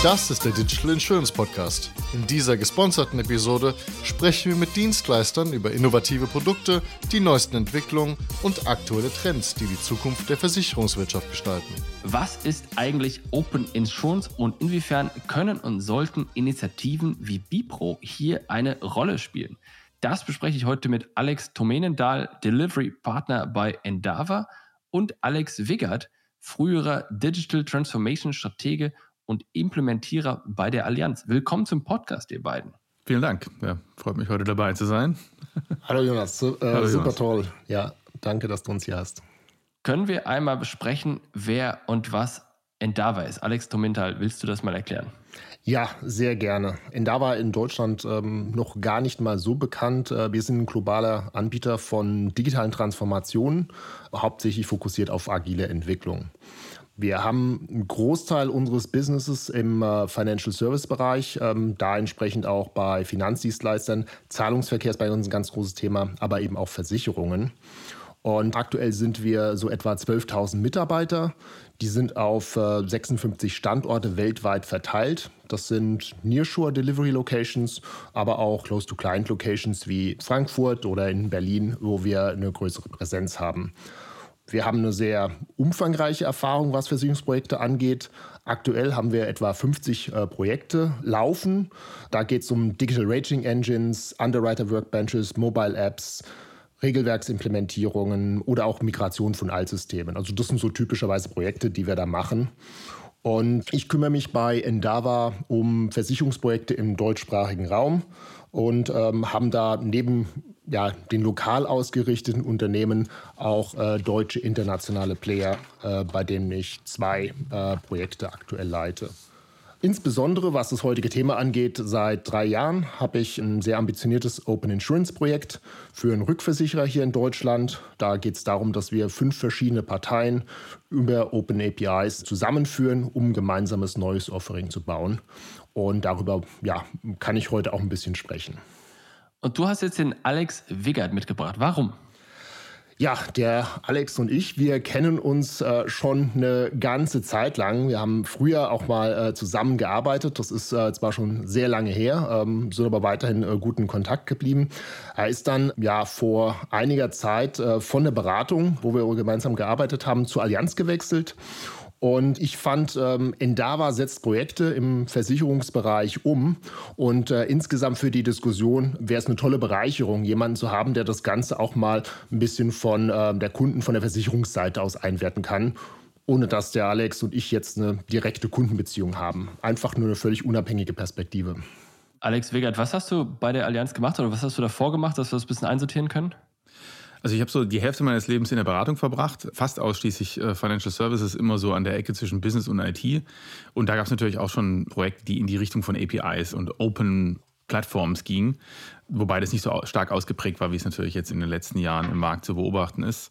Das ist der Digital Insurance Podcast. In dieser gesponserten Episode sprechen wir mit Dienstleistern über innovative Produkte, die neuesten Entwicklungen und aktuelle Trends, die die Zukunft der Versicherungswirtschaft gestalten. Was ist eigentlich Open Insurance und inwiefern können und sollten Initiativen wie Bipro hier eine Rolle spielen? Das bespreche ich heute mit Alex Tomenendahl, Delivery Partner bei Endava und Alex Wiggert, früherer Digital Transformation Stratege und Implementierer bei der Allianz. Willkommen zum Podcast, ihr beiden. Vielen Dank. Ja, freut mich, heute dabei zu sein. Hallo Jonas, so, äh, Hallo super Jonas. toll. Ja, danke, dass du uns hier hast. Können wir einmal besprechen, wer und was Endava ist? Alex Tomintal, willst du das mal erklären? Ja, sehr gerne. Endava in Deutschland ähm, noch gar nicht mal so bekannt. Äh, wir sind ein globaler Anbieter von digitalen Transformationen, hauptsächlich fokussiert auf agile Entwicklung. Wir haben einen Großteil unseres Businesses im äh, Financial Service Bereich, ähm, da entsprechend auch bei Finanzdienstleistern. Zahlungsverkehr ist bei uns ein ganz großes Thema, aber eben auch Versicherungen. Und aktuell sind wir so etwa 12.000 Mitarbeiter. Die sind auf äh, 56 Standorte weltweit verteilt. Das sind Nearshore Delivery Locations, aber auch Close-to-Client Locations wie Frankfurt oder in Berlin, wo wir eine größere Präsenz haben. Wir haben eine sehr umfangreiche Erfahrung, was Versicherungsprojekte angeht. Aktuell haben wir etwa 50 äh, Projekte laufen. Da geht es um Digital Rating Engines, Underwriter Workbenches, Mobile Apps, Regelwerksimplementierungen oder auch Migration von Altsystemen. Also das sind so typischerweise Projekte, die wir da machen. Und ich kümmere mich bei Endava um Versicherungsprojekte im deutschsprachigen Raum und ähm, haben da neben ja, den lokal ausgerichteten Unternehmen auch äh, deutsche internationale Player, äh, bei denen ich zwei äh, Projekte aktuell leite. Insbesondere was das heutige Thema angeht, seit drei Jahren habe ich ein sehr ambitioniertes Open Insurance Projekt für einen Rückversicherer hier in Deutschland. Da geht es darum, dass wir fünf verschiedene Parteien über Open APIs zusammenführen, um ein gemeinsames neues Offering zu bauen. Und darüber ja, kann ich heute auch ein bisschen sprechen. Und du hast jetzt den Alex Wiggert mitgebracht. Warum? Ja, der Alex und ich, wir kennen uns äh, schon eine ganze Zeit lang. Wir haben früher auch mal äh, zusammengearbeitet. Das ist äh, zwar schon sehr lange her, ähm, sind aber weiterhin äh, gut in Kontakt geblieben. Er ist dann ja vor einiger Zeit äh, von der Beratung, wo wir gemeinsam gearbeitet haben, zur Allianz gewechselt und ich fand, ähm, Endava setzt Projekte im Versicherungsbereich um. Und äh, insgesamt für die Diskussion wäre es eine tolle Bereicherung, jemanden zu haben, der das Ganze auch mal ein bisschen von äh, der Kunden, von der Versicherungsseite aus einwerten kann. Ohne dass der Alex und ich jetzt eine direkte Kundenbeziehung haben. Einfach nur eine völlig unabhängige Perspektive. Alex Wegert, was hast du bei der Allianz gemacht oder was hast du davor gemacht, dass wir das ein bisschen einsortieren können? Also ich habe so die Hälfte meines Lebens in der Beratung verbracht, fast ausschließlich äh, Financial Services, immer so an der Ecke zwischen Business und IT. Und da gab es natürlich auch schon Projekte, die in die Richtung von APIs und Open Platforms gingen, wobei das nicht so stark ausgeprägt war, wie es natürlich jetzt in den letzten Jahren im Markt zu beobachten ist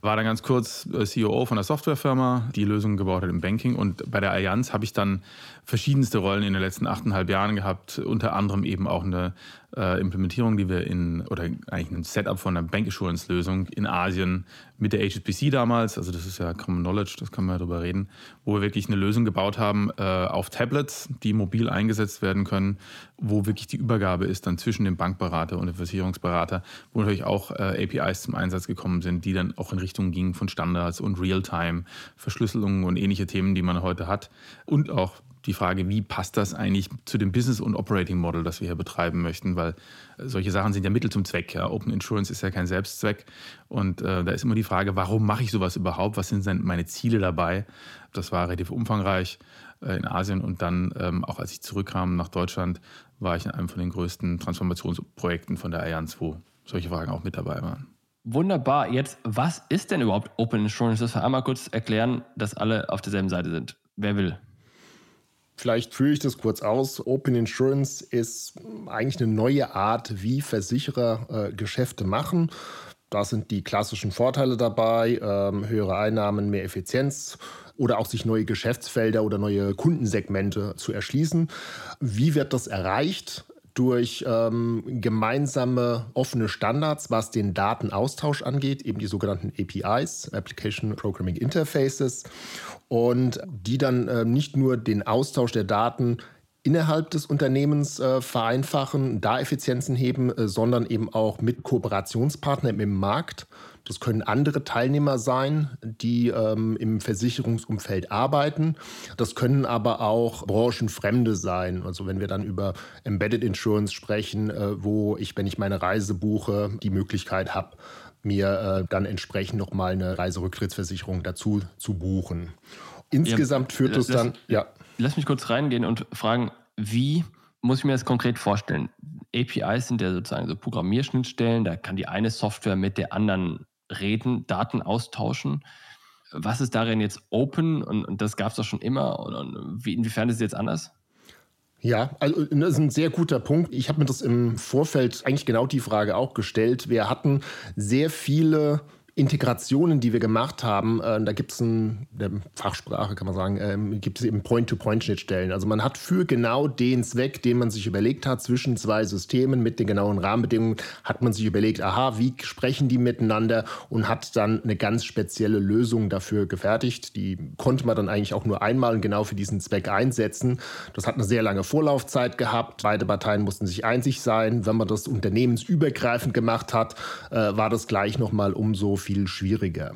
war dann ganz kurz äh, CEO von einer Softwarefirma, die Lösungen gebaut hat im Banking. Und bei der Allianz habe ich dann verschiedenste Rollen in den letzten achteinhalb Jahren gehabt, unter anderem eben auch eine äh, Implementierung, die wir in, oder eigentlich ein Setup von einer Bank Assurance Lösung in Asien mit der HSBC damals, also das ist ja Common Knowledge, das kann man ja darüber reden, wo wir wirklich eine Lösung gebaut haben äh, auf Tablets, die mobil eingesetzt werden können, wo wirklich die Übergabe ist dann zwischen dem Bankberater und dem Versicherungsberater, wo natürlich auch äh, APIs zum Einsatz gekommen sind, die dann auch in Richtung gingen von Standards und Realtime, Verschlüsselungen und ähnliche Themen, die man heute hat. Und auch die Frage, wie passt das eigentlich zu dem Business- und Operating Model, das wir hier betreiben möchten, weil solche Sachen sind ja Mittel zum Zweck. Ja. Open Insurance ist ja kein Selbstzweck und äh, da ist immer die Frage, warum mache ich sowas überhaupt? Was sind meine Ziele dabei? Das war relativ umfangreich äh, in Asien und dann ähm, auch als ich zurückkam nach Deutschland, war ich in einem von den größten Transformationsprojekten von der Allianz, wo solche Fragen auch mit dabei waren. Wunderbar. Jetzt, was ist denn überhaupt Open Insurance? Das wir einmal kurz erklären, dass alle auf derselben Seite sind. Wer will? Vielleicht führe ich das kurz aus. Open Insurance ist eigentlich eine neue Art, wie Versicherer äh, Geschäfte machen. Da sind die klassischen Vorteile dabei, ähm, höhere Einnahmen, mehr Effizienz oder auch sich neue Geschäftsfelder oder neue Kundensegmente zu erschließen. Wie wird das erreicht? Durch ähm, gemeinsame offene Standards, was den Datenaustausch angeht, eben die sogenannten APIs, Application Programming Interfaces, und die dann äh, nicht nur den Austausch der Daten innerhalb des Unternehmens äh, vereinfachen, da Effizienzen heben, äh, sondern eben auch mit Kooperationspartnern im Markt. Das können andere Teilnehmer sein, die ähm, im Versicherungsumfeld arbeiten. Das können aber auch branchenfremde sein. Also wenn wir dann über Embedded Insurance sprechen, äh, wo ich, wenn ich meine Reise buche, die Möglichkeit habe, mir äh, dann entsprechend nochmal eine Reiserücktrittsversicherung dazu zu buchen. Insgesamt ja, führt es dann, ja. Lass mich kurz reingehen und fragen, wie muss ich mir das konkret vorstellen? APIs sind ja sozusagen so Programmierschnittstellen, da kann die eine Software mit der anderen reden, Daten austauschen. Was ist darin jetzt open und, und das gab es doch schon immer? Und, und wie, inwiefern ist es jetzt anders? Ja, also das ist ein sehr guter Punkt. Ich habe mir das im Vorfeld eigentlich genau die Frage auch gestellt. Wir hatten sehr viele Integrationen, die wir gemacht haben, äh, da gibt es in der Fachsprache, kann man sagen, ähm, gibt es eben Point-to-Point-Schnittstellen. Also man hat für genau den Zweck, den man sich überlegt hat, zwischen zwei Systemen mit den genauen Rahmenbedingungen, hat man sich überlegt, aha, wie sprechen die miteinander und hat dann eine ganz spezielle Lösung dafür gefertigt. Die konnte man dann eigentlich auch nur einmal und genau für diesen Zweck einsetzen. Das hat eine sehr lange Vorlaufzeit gehabt. Beide Parteien mussten sich einsig sein. Wenn man das unternehmensübergreifend gemacht hat, äh, war das gleich nochmal umso viel viel schwieriger.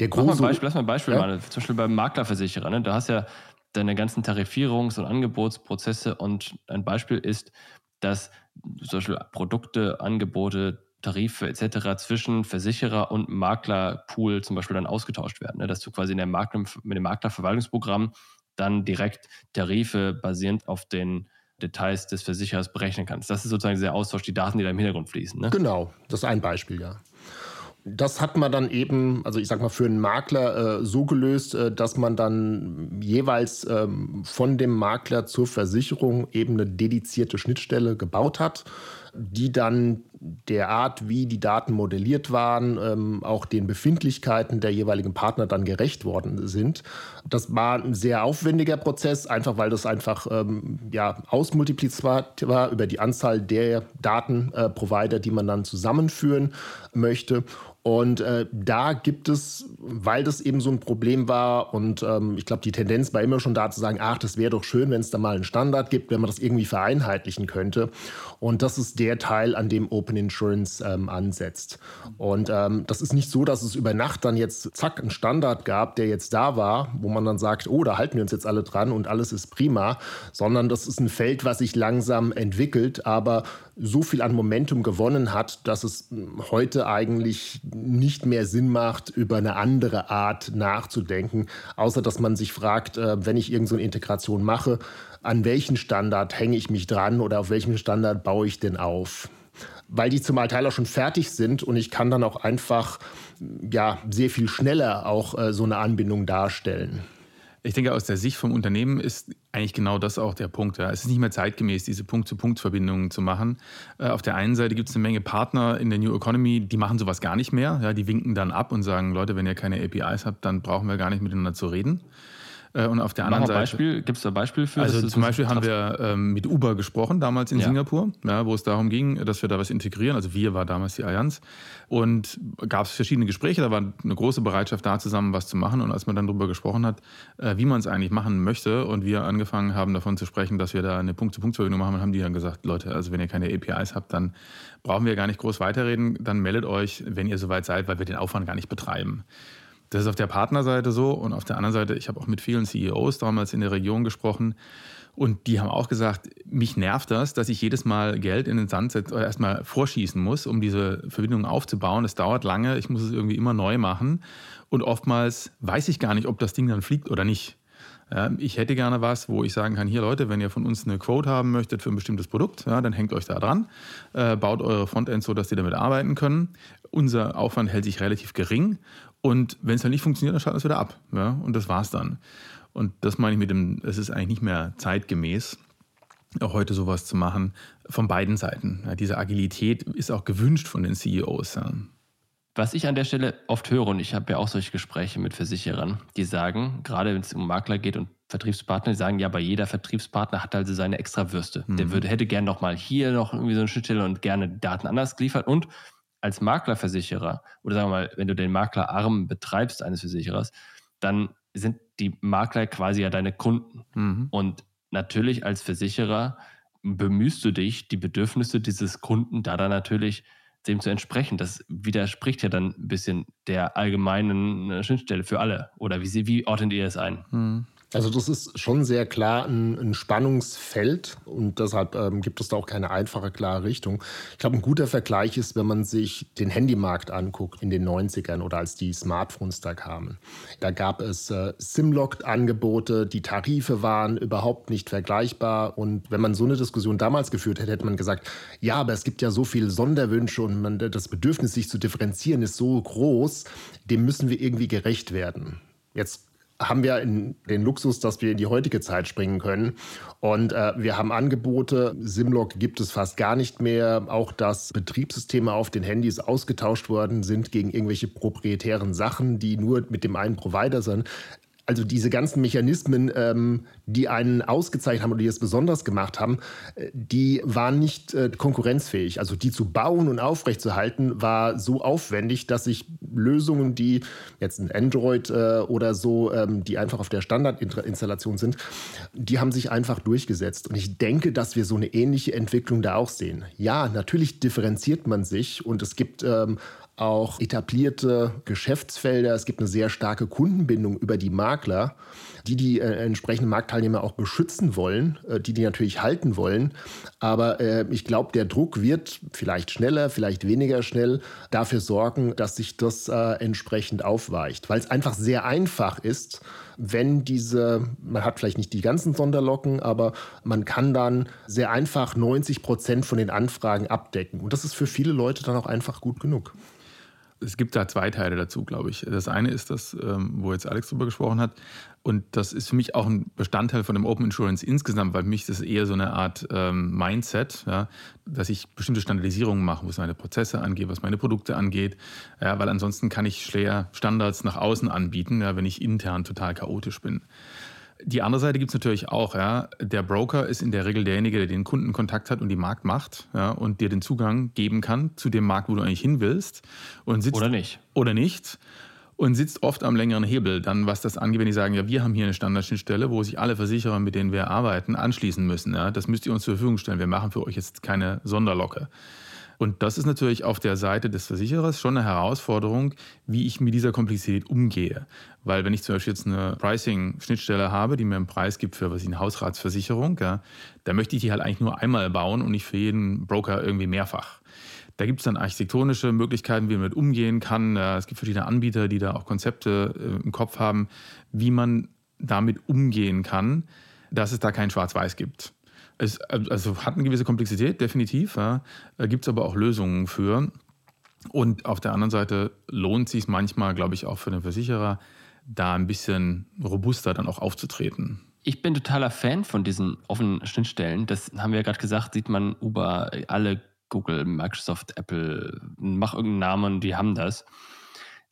Der große, Mach mal ein Beispiel, lass mal ein Beispiel ja? mal. Zum Beispiel beim Maklerversicherer. Ne? Da hast ja deine ganzen Tarifierungs- und Angebotsprozesse und ein Beispiel ist, dass zum Beispiel Produkte, Angebote, Tarife etc. zwischen Versicherer und Maklerpool zum Beispiel dann ausgetauscht werden. Ne? Dass du quasi in der Makler, mit dem Maklerverwaltungsprogramm dann direkt Tarife basierend auf den Details des Versicherers berechnen kannst. Das ist sozusagen der Austausch, die Daten, die da im Hintergrund fließen. Ne? Genau, das ist ein Beispiel, ja. Das hat man dann eben, also ich sag mal, für einen Makler äh, so gelöst, äh, dass man dann jeweils ähm, von dem Makler zur Versicherung eben eine dedizierte Schnittstelle gebaut hat, die dann der Art, wie die Daten modelliert waren, ähm, auch den Befindlichkeiten der jeweiligen Partner dann gerecht worden sind. Das war ein sehr aufwendiger Prozess, einfach weil das einfach ähm, ja, ausmultipliziert war über die Anzahl der Datenprovider, äh, die man dann zusammenführen möchte. Und äh, da gibt es, weil das eben so ein Problem war und ähm, ich glaube, die Tendenz war immer schon da zu sagen, ach, das wäre doch schön, wenn es da mal einen Standard gibt, wenn man das irgendwie vereinheitlichen könnte. Und das ist der Teil, an dem Open Insurance ähm, ansetzt. Und ähm, das ist nicht so, dass es über Nacht dann jetzt zack einen Standard gab, der jetzt da war, wo man dann sagt, oh, da halten wir uns jetzt alle dran und alles ist prima, sondern das ist ein Feld, was sich langsam entwickelt, aber so viel an Momentum gewonnen hat, dass es heute eigentlich nicht mehr Sinn macht, über eine andere Art nachzudenken, außer dass man sich fragt, äh, wenn ich irgendeine so Integration mache, an welchen Standard hänge ich mich dran oder auf welchem Standard baue ich denn auf? Weil die zum Teil auch schon fertig sind und ich kann dann auch einfach ja, sehr viel schneller auch äh, so eine Anbindung darstellen. Ich denke, aus der Sicht vom Unternehmen ist eigentlich genau das auch der Punkt. Ja. Es ist nicht mehr zeitgemäß, diese Punkt-zu-Punkt-Verbindungen zu machen. Äh, auf der einen Seite gibt es eine Menge Partner in der New Economy, die machen sowas gar nicht mehr. Ja. Die winken dann ab und sagen, Leute, wenn ihr keine APIs habt, dann brauchen wir gar nicht miteinander zu reden. Äh, und auf der anderen Seite. Beispiel, gibt es da Beispiel für? Also zum Beispiel haben wir ähm, mit Uber gesprochen, damals in ja. Singapur, ja, wo es darum ging, dass wir da was integrieren. Also wir war damals die Allianz. Und gab es verschiedene Gespräche, da war eine große Bereitschaft da, zusammen was zu machen. Und als man dann darüber gesprochen hat, äh, wie man es eigentlich machen möchte und wir angefangen haben davon zu sprechen, dass wir da eine Punkt-zu-Punkt-Verbindung machen, haben die dann gesagt, Leute, also wenn ihr keine APIs habt, dann brauchen wir gar nicht groß weiterreden. Dann meldet euch, wenn ihr soweit seid, weil wir den Aufwand gar nicht betreiben. Das ist auf der Partnerseite so und auf der anderen Seite, ich habe auch mit vielen CEOs damals in der Region gesprochen und die haben auch gesagt, mich nervt das, dass ich jedes Mal Geld in den Sand setze oder erstmal vorschießen muss, um diese Verbindung aufzubauen. Es dauert lange, ich muss es irgendwie immer neu machen und oftmals weiß ich gar nicht, ob das Ding dann fliegt oder nicht. Ja, ich hätte gerne was, wo ich sagen kann, hier Leute, wenn ihr von uns eine Quote haben möchtet für ein bestimmtes Produkt, ja, dann hängt euch da dran, äh, baut eure Frontend so, dass die damit arbeiten können. Unser Aufwand hält sich relativ gering und wenn es dann nicht funktioniert, dann schalten wir es wieder ab. Ja? Und das war's dann. Und das meine ich mit dem, es ist eigentlich nicht mehr zeitgemäß, auch heute sowas zu machen, von beiden Seiten. Ja, diese Agilität ist auch gewünscht von den CEOs. Ja. Was ich an der Stelle oft höre, und ich habe ja auch solche Gespräche mit Versicherern, die sagen, gerade wenn es um Makler geht und Vertriebspartner, die sagen, ja, aber jeder Vertriebspartner hat also seine extra Würste. Mhm. Der würde, hätte gerne noch mal hier noch irgendwie so eine Schnittstelle und gerne Daten anders geliefert. Und als Maklerversicherer oder sagen wir mal, wenn du den Maklerarm betreibst eines Versicherers, dann sind die Makler quasi ja deine Kunden. Mhm. Und natürlich als Versicherer bemühst du dich, die Bedürfnisse dieses Kunden da dann natürlich dem zu entsprechen. Das widerspricht ja dann ein bisschen der allgemeinen äh, Schnittstelle für alle. Oder wie, wie ordnet ihr es ein? Hm. Also das ist schon sehr klar ein, ein Spannungsfeld und deshalb ähm, gibt es da auch keine einfache, klare Richtung. Ich glaube, ein guter Vergleich ist, wenn man sich den Handymarkt anguckt in den 90ern oder als die Smartphones da kamen. Da gab es äh, SIM-Locked-Angebote, die Tarife waren überhaupt nicht vergleichbar und wenn man so eine Diskussion damals geführt hätte, hätte man gesagt, ja, aber es gibt ja so viele Sonderwünsche und man, das Bedürfnis, sich zu differenzieren, ist so groß, dem müssen wir irgendwie gerecht werden. Jetzt haben wir den Luxus, dass wir in die heutige Zeit springen können. Und äh, wir haben Angebote. Simlock gibt es fast gar nicht mehr. Auch dass Betriebssysteme auf den Handys ausgetauscht worden sind gegen irgendwelche proprietären Sachen, die nur mit dem einen Provider sind also diese ganzen Mechanismen, ähm, die einen ausgezeichnet haben oder die es besonders gemacht haben, äh, die waren nicht äh, konkurrenzfähig. Also die zu bauen und aufrechtzuerhalten war so aufwendig, dass sich Lösungen, die jetzt ein Android äh, oder so, ähm, die einfach auf der Standardinstallation sind, die haben sich einfach durchgesetzt. Und ich denke, dass wir so eine ähnliche Entwicklung da auch sehen. Ja, natürlich differenziert man sich und es gibt ähm, auch etablierte Geschäftsfelder. Es gibt eine sehr starke Kundenbindung über die Makler, die die äh, entsprechenden Marktteilnehmer auch beschützen wollen, äh, die die natürlich halten wollen. Aber äh, ich glaube, der Druck wird vielleicht schneller, vielleicht weniger schnell dafür sorgen, dass sich das äh, entsprechend aufweicht, weil es einfach sehr einfach ist, wenn diese, man hat vielleicht nicht die ganzen Sonderlocken, aber man kann dann sehr einfach 90 Prozent von den Anfragen abdecken. Und das ist für viele Leute dann auch einfach gut genug es gibt da zwei Teile dazu, glaube ich. Das eine ist das, ähm, wo jetzt Alex drüber gesprochen hat. Und das ist für mich auch ein Bestandteil von dem Open Insurance insgesamt, weil für mich das eher so eine Art ähm, Mindset, ja, dass ich bestimmte Standardisierungen mache, was meine Prozesse angeht, was meine Produkte angeht. Ja, weil ansonsten kann ich schwer Standards nach außen anbieten, ja, wenn ich intern total chaotisch bin. Die andere Seite gibt es natürlich auch. Ja. Der Broker ist in der Regel derjenige, der den Kundenkontakt hat und die Marktmacht ja, und dir den Zugang geben kann zu dem Markt, wo du eigentlich hin willst. Und sitzt, oder nicht. Oder nicht. Und sitzt oft am längeren Hebel, dann was das angeht, wenn die sagen, ja, wir haben hier eine Standardschnittstelle, wo sich alle Versicherer, mit denen wir arbeiten, anschließen müssen. Ja. Das müsst ihr uns zur Verfügung stellen. Wir machen für euch jetzt keine Sonderlocke. Und das ist natürlich auf der Seite des Versicherers schon eine Herausforderung, wie ich mit dieser Komplexität umgehe. Weil wenn ich zum Beispiel jetzt eine Pricing-Schnittstelle habe, die mir einen Preis gibt für was ich, eine Hausratsversicherung, ja, dann möchte ich die halt eigentlich nur einmal bauen und nicht für jeden Broker irgendwie mehrfach. Da gibt es dann architektonische Möglichkeiten, wie man damit umgehen kann. Es gibt verschiedene Anbieter, die da auch Konzepte äh, im Kopf haben, wie man damit umgehen kann, dass es da kein Schwarz-Weiß gibt. Es also hat eine gewisse Komplexität, definitiv. Ja. Gibt es aber auch Lösungen für. Und auf der anderen Seite lohnt sich manchmal, glaube ich, auch für den Versicherer, da ein bisschen robuster dann auch aufzutreten. Ich bin totaler Fan von diesen offenen Schnittstellen. Das haben wir ja gerade gesagt, sieht man Uber, alle Google, Microsoft, Apple, mach irgendeinen Namen, die haben das.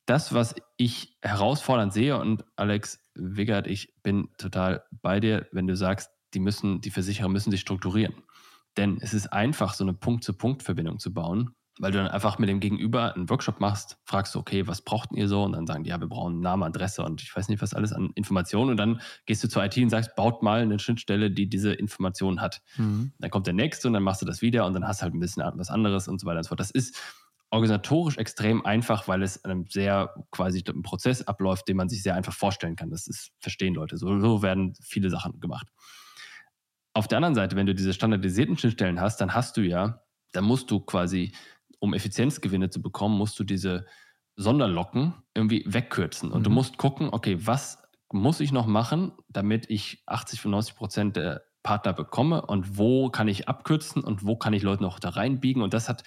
Das, was ich herausfordernd sehe, und Alex Wiggert, ich bin total bei dir, wenn du sagst, die müssen, die Versicherer müssen sich strukturieren. Denn es ist einfach, so eine Punkt-zu-Punkt-Verbindung zu bauen, weil du dann einfach mit dem Gegenüber einen Workshop machst, fragst du, okay, was braucht ihr so? Und dann sagen die, ja, wir brauchen Name, Adresse und ich weiß nicht, was alles an Informationen. Und dann gehst du zur IT und sagst, baut mal eine Schnittstelle, die diese Informationen hat. Mhm. Dann kommt der nächste und dann machst du das wieder und dann hast du halt ein bisschen was anderes und so weiter und so fort. Das ist organisatorisch extrem einfach, weil es einem sehr quasi ein Prozess abläuft, den man sich sehr einfach vorstellen kann. Das ist, verstehen Leute. So, so werden viele Sachen gemacht. Auf der anderen Seite, wenn du diese standardisierten Schnittstellen hast, dann hast du ja, dann musst du quasi, um Effizienzgewinne zu bekommen, musst du diese Sonderlocken irgendwie wegkürzen. Und mhm. du musst gucken, okay, was muss ich noch machen, damit ich 80 von 90 Prozent der Partner bekomme und wo kann ich abkürzen und wo kann ich Leute noch da reinbiegen. Und das hat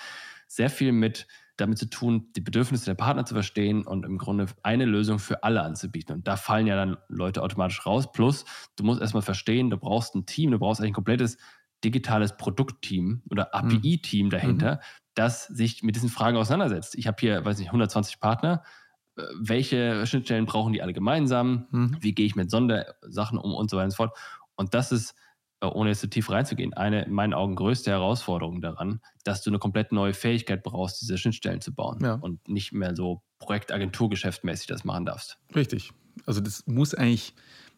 sehr viel mit damit zu tun, die Bedürfnisse der Partner zu verstehen und im Grunde eine Lösung für alle anzubieten. Und da fallen ja dann Leute automatisch raus. Plus, du musst erstmal verstehen, du brauchst ein Team, du brauchst eigentlich ein komplettes digitales Produktteam oder hm. API-Team dahinter, mhm. das sich mit diesen Fragen auseinandersetzt. Ich habe hier, weiß nicht, 120 Partner. äh, welche Schnittstellen brauchen die alle gemeinsam, mhm. wie gehe ich mit Sondersachen um und so weiter und so fort. Und das ist, ohne jetzt zu tief reinzugehen, eine in meinen Augen größte Herausforderung daran, dass du eine komplett neue Fähigkeit brauchst, diese Schnittstellen zu bauen ja. und nicht mehr so Projektagenturgeschäftmäßig das machen darfst. Richtig. Also das muss eigentlich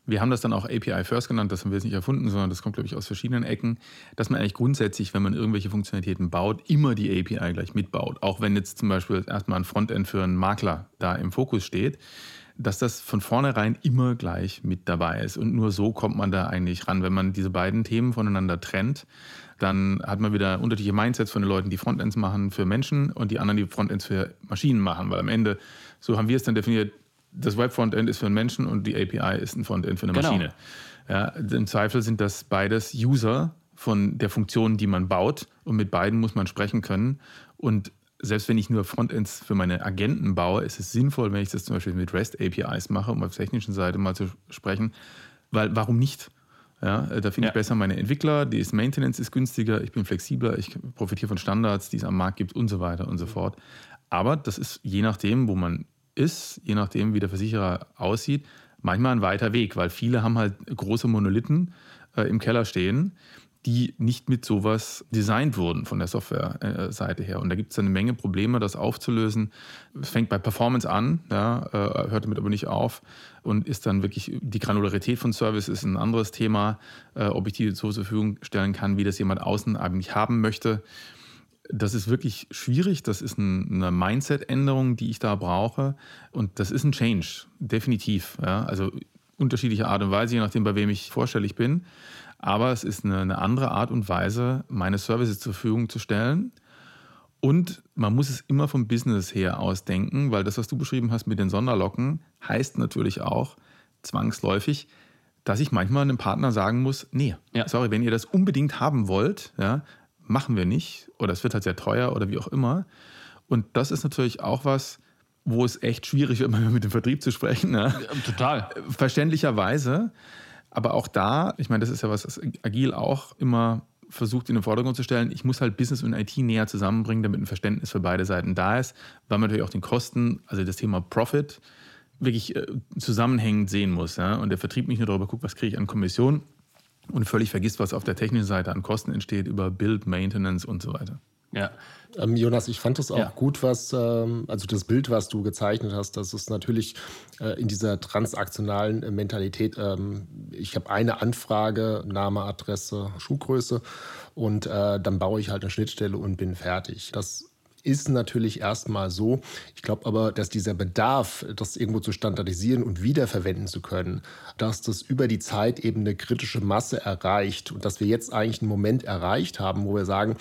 wir haben das dann auch API First genannt, das haben wir jetzt nicht erfunden, sondern das kommt, glaube ich, aus verschiedenen Ecken, dass man eigentlich grundsätzlich, wenn man irgendwelche Funktionalitäten baut, immer die API gleich mitbaut. Auch wenn jetzt zum Beispiel erstmal ein Frontend für einen Makler da im Fokus steht, dass das von vornherein immer gleich mit dabei ist. Und nur so kommt man da eigentlich ran. Wenn man diese beiden Themen voneinander trennt, dann hat man wieder unterschiedliche Mindsets von den Leuten, die Frontends machen für Menschen und die anderen, die Frontends für Maschinen machen. Weil am Ende, so haben wir es dann definiert, das Web-Frontend ist für einen Menschen und die API ist ein Frontend für eine genau. Maschine. Ja, Im Zweifel sind das beides User von der Funktion, die man baut und mit beiden muss man sprechen können. Und selbst wenn ich nur Frontends für meine Agenten baue, ist es sinnvoll, wenn ich das zum Beispiel mit REST APIs mache, um auf der technischen Seite mal zu sprechen. Weil warum nicht? Ja, da finde ja. ich besser meine Entwickler, die ist Maintenance ist günstiger, ich bin flexibler, ich profitiere von Standards, die es am Markt gibt und so weiter und so fort. Aber das ist je nachdem, wo man ist, je nachdem, wie der Versicherer aussieht, manchmal ein weiter Weg, weil viele haben halt große Monolithen äh, im Keller stehen, die nicht mit sowas designt wurden von der Software-Seite her. Und da gibt es eine Menge Probleme, das aufzulösen. Es fängt bei Performance an, ja, äh, hört damit aber nicht auf und ist dann wirklich die Granularität von Service ist ein anderes Thema, äh, ob ich die zur Verfügung stellen kann, wie das jemand außen eigentlich haben möchte das ist wirklich schwierig. Das ist eine Mindset-Änderung, die ich da brauche. Und das ist ein Change, definitiv. Ja, also unterschiedliche Art und Weise, je nachdem, bei wem ich vorstellig bin. Aber es ist eine, eine andere Art und Weise, meine Services zur Verfügung zu stellen. Und man muss es immer vom Business her ausdenken, weil das, was du beschrieben hast mit den Sonderlocken, heißt natürlich auch zwangsläufig, dass ich manchmal einem Partner sagen muss, nee, ja. sorry, wenn ihr das unbedingt haben wollt, ja, machen wir nicht oder es wird halt sehr teuer oder wie auch immer. Und das ist natürlich auch was, wo es echt schwierig wird, mit dem Vertrieb zu sprechen. Ne? Total. Verständlicherweise. Aber auch da, ich meine, das ist ja was, was Agil auch immer versucht in den Vordergrund zu stellen, ich muss halt Business und IT näher zusammenbringen, damit ein Verständnis für beide Seiten da ist, weil man natürlich auch den Kosten, also das Thema Profit, wirklich äh, zusammenhängend sehen muss. Ja? Und der Vertrieb nicht nur darüber guckt, was kriege ich an Kommission, und völlig vergisst, was auf der technischen Seite an Kosten entsteht über Build, Maintenance und so weiter. Ja. Ähm, Jonas, ich fand das auch ja. gut, was, ähm, also das Bild, was du gezeichnet hast, das ist natürlich äh, in dieser transaktionalen äh, Mentalität. Ähm, ich habe eine Anfrage, Name, Adresse, Schuhgröße und äh, dann baue ich halt eine Schnittstelle und bin fertig. Das ist natürlich erstmal so. Ich glaube aber, dass dieser Bedarf, das irgendwo zu standardisieren und wiederverwenden zu können, dass das über die Zeit eben eine kritische Masse erreicht und dass wir jetzt eigentlich einen Moment erreicht haben, wo wir sagen,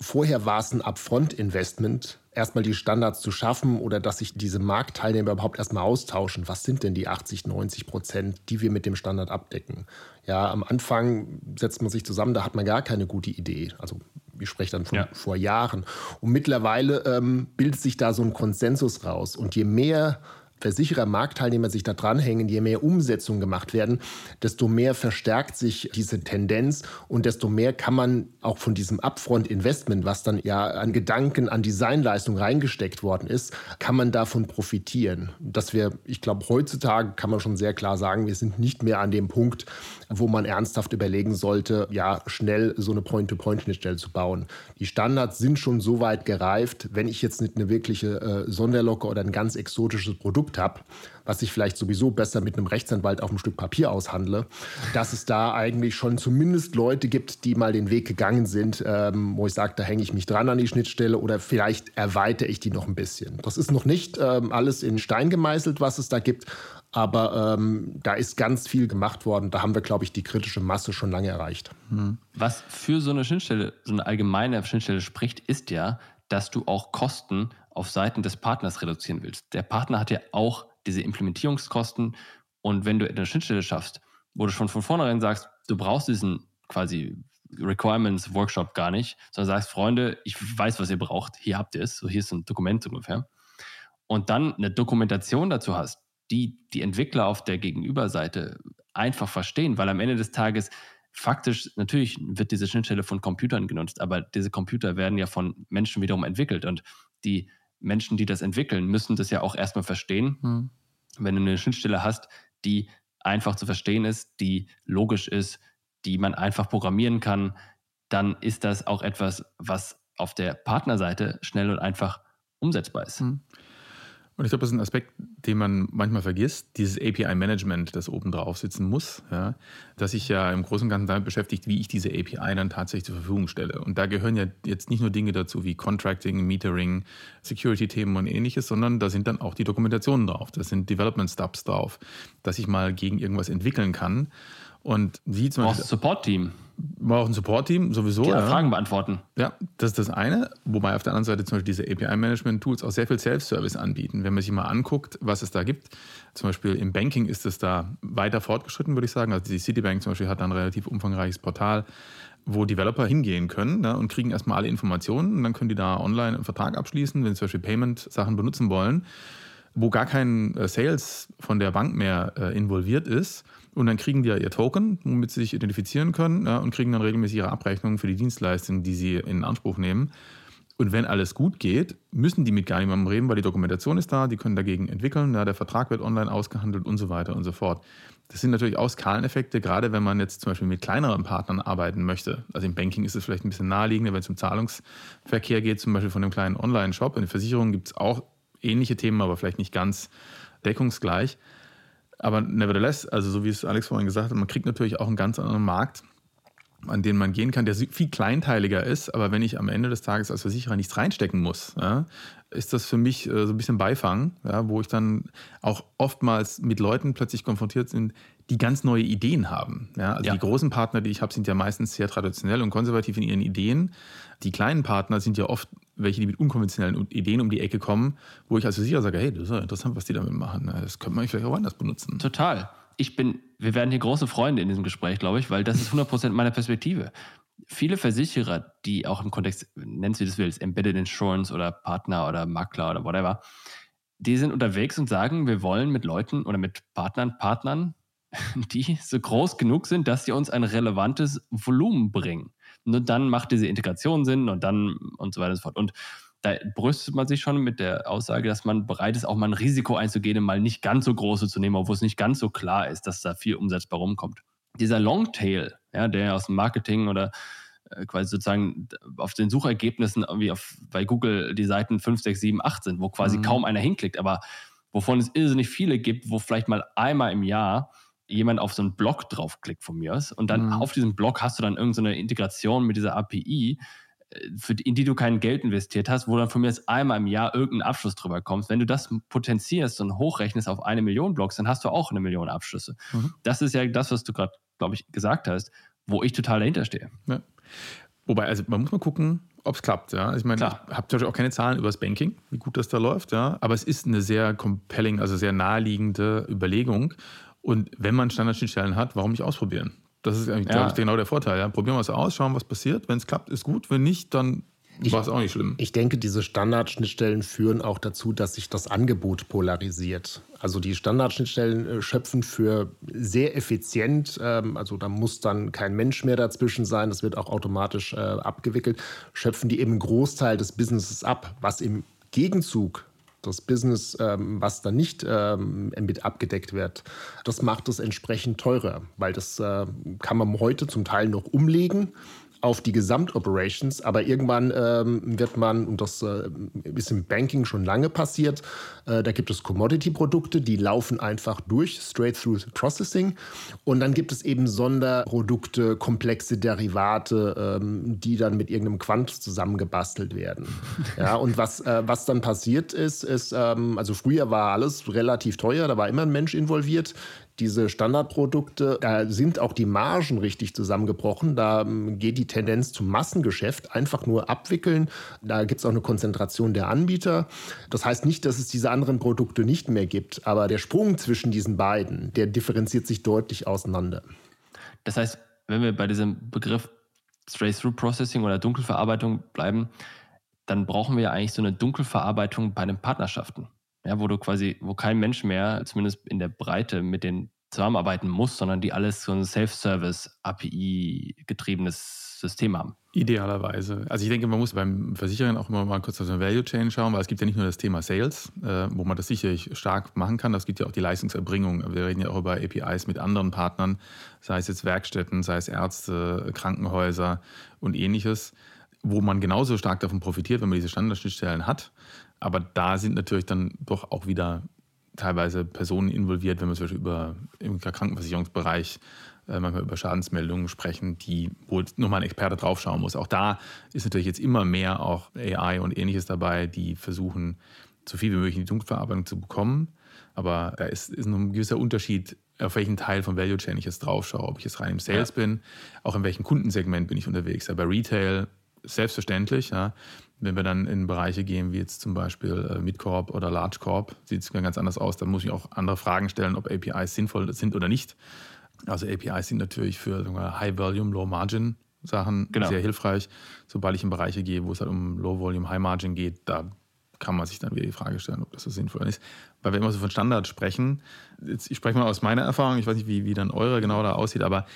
vorher war es ein Upfront-Investment, erstmal die Standards zu schaffen oder dass sich diese Marktteilnehmer überhaupt erstmal austauschen. Was sind denn die 80, 90 Prozent, die wir mit dem Standard abdecken? Ja, am Anfang setzt man sich zusammen, da hat man gar keine gute Idee. Also ich spreche dann von ja. vor Jahren. Und mittlerweile ähm, bildet sich da so ein Konsensus raus. Und je mehr Versicherer, Marktteilnehmer sich da dranhängen, je mehr Umsetzungen gemacht werden, desto mehr verstärkt sich diese Tendenz und desto mehr kann man auch von diesem Upfront-Investment, was dann ja an Gedanken, an Designleistung reingesteckt worden ist, kann man davon profitieren. Dass wir, ich glaube, heutzutage kann man schon sehr klar sagen, wir sind nicht mehr an dem Punkt, wo man ernsthaft überlegen sollte, ja, schnell so eine Point-to-Point-Schnittstelle zu bauen. Die Standards sind schon so weit gereift, wenn ich jetzt nicht eine wirkliche äh, Sonderlocke oder ein ganz exotisches Produkt habe, was ich vielleicht sowieso besser mit einem Rechtsanwalt auf einem Stück Papier aushandle, dass es da eigentlich schon zumindest Leute gibt, die mal den Weg gegangen sind, ähm, wo ich sage, da hänge ich mich dran an die Schnittstelle oder vielleicht erweitere ich die noch ein bisschen. Das ist noch nicht ähm, alles in Stein gemeißelt, was es da gibt, aber ähm, da ist ganz viel gemacht worden. Da haben wir, glaube ich, die kritische Masse schon lange erreicht. Hm. Was für so eine Schnittstelle, so eine allgemeine Schnittstelle spricht, ist ja, dass du auch Kosten auf Seiten des Partners reduzieren willst. Der Partner hat ja auch diese Implementierungskosten und wenn du eine Schnittstelle schaffst, wo du schon von vornherein sagst, du brauchst diesen quasi Requirements Workshop gar nicht, sondern sagst, Freunde, ich weiß, was ihr braucht, hier habt ihr es, so hier ist ein Dokument ungefähr. Und dann eine Dokumentation dazu hast, die die Entwickler auf der Gegenüberseite einfach verstehen, weil am Ende des Tages faktisch, natürlich wird diese Schnittstelle von Computern genutzt, aber diese Computer werden ja von Menschen wiederum entwickelt und die Menschen, die das entwickeln, müssen das ja auch erstmal verstehen. Hm. Wenn du eine Schnittstelle hast, die einfach zu verstehen ist, die logisch ist, die man einfach programmieren kann, dann ist das auch etwas, was auf der Partnerseite schnell und einfach umsetzbar ist. Hm. Und ich glaube, das ist ein Aspekt, den man manchmal vergisst, dieses API-Management, das oben drauf sitzen muss, ja, das sich ja im Großen und Ganzen damit beschäftigt, wie ich diese API dann tatsächlich zur Verfügung stelle. Und da gehören ja jetzt nicht nur Dinge dazu wie Contracting, Metering, Security-Themen und ähnliches, sondern da sind dann auch die Dokumentationen drauf, da sind Development-Stubs drauf, dass ich mal gegen irgendwas entwickeln kann. Und wie zum Beispiel. Support-Team. War auch ein Support-Team, sowieso. Die ja. Fragen beantworten. Ja, das ist das eine. Wobei auf der anderen Seite zum Beispiel diese API-Management-Tools auch sehr viel Self-Service anbieten. Wenn man sich mal anguckt, was es da gibt, zum Beispiel im Banking ist es da weiter fortgeschritten, würde ich sagen. Also die Citibank zum Beispiel hat da ein relativ umfangreiches Portal, wo Developer hingehen können ne, und kriegen erstmal alle Informationen und dann können die da online einen Vertrag abschließen, wenn sie zum Beispiel Payment-Sachen benutzen wollen, wo gar kein äh, Sales von der Bank mehr äh, involviert ist und dann kriegen die ja ihr Token, womit sie sich identifizieren können ja, und kriegen dann regelmäßig ihre Abrechnungen für die Dienstleistungen, die sie in Anspruch nehmen. Und wenn alles gut geht, müssen die mit gar niemandem reden, weil die Dokumentation ist da, die können dagegen entwickeln, ja, der Vertrag wird online ausgehandelt und so weiter und so fort. Das sind natürlich auch Skaleneffekte, gerade wenn man jetzt zum Beispiel mit kleineren Partnern arbeiten möchte. Also im Banking ist es vielleicht ein bisschen naheliegender, wenn es um Zahlungsverkehr geht, zum Beispiel von einem kleinen Online-Shop. In der Versicherung gibt es auch ähnliche Themen, aber vielleicht nicht ganz deckungsgleich. Aber nevertheless, also so wie es Alex vorhin gesagt hat, man kriegt natürlich auch einen ganz anderen Markt, an den man gehen kann, der viel kleinteiliger ist. Aber wenn ich am Ende des Tages als Versicherer nichts reinstecken muss, ja, ist das für mich äh, so ein bisschen Beifang, ja, wo ich dann auch oftmals mit Leuten plötzlich konfrontiert bin, die ganz neue Ideen haben. Ja, also ja. die großen Partner, die ich habe, sind ja meistens sehr traditionell und konservativ in ihren Ideen. Die kleinen Partner sind ja oft welche, die mit unkonventionellen Ideen um die Ecke kommen, wo ich als Versicherer sage, hey, das ist ja interessant, was die damit machen. Das könnte man vielleicht auch anders benutzen. Total. Ich bin, wir werden hier große Freunde in diesem Gespräch, glaube ich, weil das ist 100% meiner Perspektive. Viele Versicherer, die auch im Kontext, nennst du das willst, Embedded Insurance oder Partner oder Makler oder whatever, die sind unterwegs und sagen, wir wollen mit Leuten oder mit Partnern, Partnern, die so groß genug sind, dass sie uns ein relevantes Volumen bringen. Nur dann macht diese Integration Sinn und dann und so weiter und so fort. Und da brüstet man sich schon mit der Aussage, dass man bereit ist, auch mal ein Risiko einzugehen mal nicht ganz so große zu nehmen, obwohl es nicht ganz so klar ist, dass da viel umsetzbar rumkommt. Dieser Longtail, ja, der aus dem Marketing oder äh, quasi sozusagen auf den Suchergebnissen wie auf, bei Google die Seiten 5, 6, 7, 8 sind, wo quasi mhm. kaum einer hinklickt, aber wovon es irrsinnig viele gibt, wo vielleicht mal einmal im Jahr jemand auf so einen Blog draufklickt von mir aus und dann mhm. auf diesem Blog hast du dann irgendeine so Integration mit dieser API, äh, für in die du kein Geld investiert hast, wo dann von mir jetzt einmal im Jahr irgendein Abschluss drüber kommt. Wenn du das potenzierst und hochrechnest auf eine Million Blogs, dann hast du auch eine Million Abschlüsse. Mhm. Das ist ja das, was du gerade, glaube ich, gesagt hast, wo ich total dahinter stehe. Ja. Wobei, also man muss mal gucken, ob es klappt. Ja? Ich meine, Klar. ich habe zum Beispiel auch keine Zahlen über das Banking, wie gut das da läuft, ja. Aber es ist eine sehr compelling, also sehr naheliegende Überlegung. Und wenn man Standardschnittstellen hat, warum nicht ausprobieren? Das ist, eigentlich, ja. glaube ich, genau der Vorteil. Ja? Probieren wir es aus, schauen, was passiert. Wenn es klappt, ist gut. Wenn nicht, dann war es auch nicht schlimm. Ich denke, diese Standardschnittstellen führen auch dazu, dass sich das Angebot polarisiert. Also die Standardschnittstellen äh, schöpfen für sehr effizient, ähm, also da muss dann kein Mensch mehr dazwischen sein, das wird auch automatisch äh, abgewickelt, schöpfen die eben einen Großteil des Businesses ab, was im Gegenzug das Business, ähm, was dann nicht ähm, mit abgedeckt wird, das macht es entsprechend teurer, weil das äh, kann man heute zum Teil noch umlegen auf die Gesamtoperations, aber irgendwann ähm, wird man, und das äh, ist im Banking schon lange passiert, äh, da gibt es Commodity-Produkte, die laufen einfach durch, Straight-Through Processing. Und dann gibt es eben Sonderprodukte, komplexe Derivate, ähm, die dann mit irgendeinem Quant zusammengebastelt werden. ja, und was, äh, was dann passiert ist, ist, ähm, also früher war alles relativ teuer, da war immer ein Mensch involviert diese Standardprodukte, da sind auch die Margen richtig zusammengebrochen. Da ähm, geht die Tendenz zum Massengeschäft, einfach nur abwickeln. Da gibt es auch eine Konzentration der Anbieter. Das heißt nicht, dass es diese anderen Produkte nicht mehr gibt, aber der Sprung zwischen diesen beiden, der differenziert sich deutlich auseinander. Das heißt, wenn wir bei diesem Begriff Straight-Through-Processing oder Dunkelverarbeitung bleiben, dann brauchen wir ja eigentlich so eine Dunkelverarbeitung bei den Partnerschaften ja, wo du quasi, wo kein Mensch mehr, zumindest in der Breite, mit den zusammenarbeiten muss, sondern die alles so ein Self-Service, API-getriebenes System haben. Idealerweise. Also ich denke, man muss beim Versichern auch immer mal kurz auf den Value Chain schauen, weil es gibt ja nicht nur das Thema Sales, äh, wo man das sicherlich stark machen kann, es gibt ja auch die Leistungserbringung. Wir reden ja auch über APIs mit anderen Partnern, sei es jetzt Werkstätten, sei es Ärzte, Krankenhäuser und ähnliches, wo man genauso stark davon profitiert, wenn man diese Standardschnittstellen hat. Aber da sind natürlich dann doch auch wieder teilweise Personen involviert, wenn wir zum Beispiel über im Krankenversicherungsbereich äh, manchmal über Schadensmeldungen sprechen, die wohl nur mal ein Experte draufschauen muss. Auch da ist natürlich jetzt immer mehr auch AI und ähnliches dabei, die versuchen, so viel wie möglich in die Dunkelverarbeitung zu bekommen. Aber da ist, ist ein gewisser Unterschied, auf welchen Teil von Value Chain ich jetzt draufschaue. Ob ich jetzt rein im Sales ja. bin, auch in welchem Kundensegment bin ich unterwegs. Ja, bei Retail selbstverständlich. Ja. Wenn wir dann in Bereiche gehen, wie jetzt zum Beispiel äh, Midcorp oder Large Corp, sieht es ganz anders aus. Da muss ich auch andere Fragen stellen, ob APIs sinnvoll sind oder nicht. Also APIs sind natürlich für High Volume, Low Margin Sachen genau. sehr hilfreich. Sobald ich in Bereiche gehe, wo es halt um Low Volume, High Margin geht, da kann man sich dann wieder die Frage stellen, ob das so sinnvoll ist. Weil wir immer so von Standard sprechen. Jetzt, ich spreche mal aus meiner Erfahrung, ich weiß nicht, wie, wie dann eure genau da aussieht, aber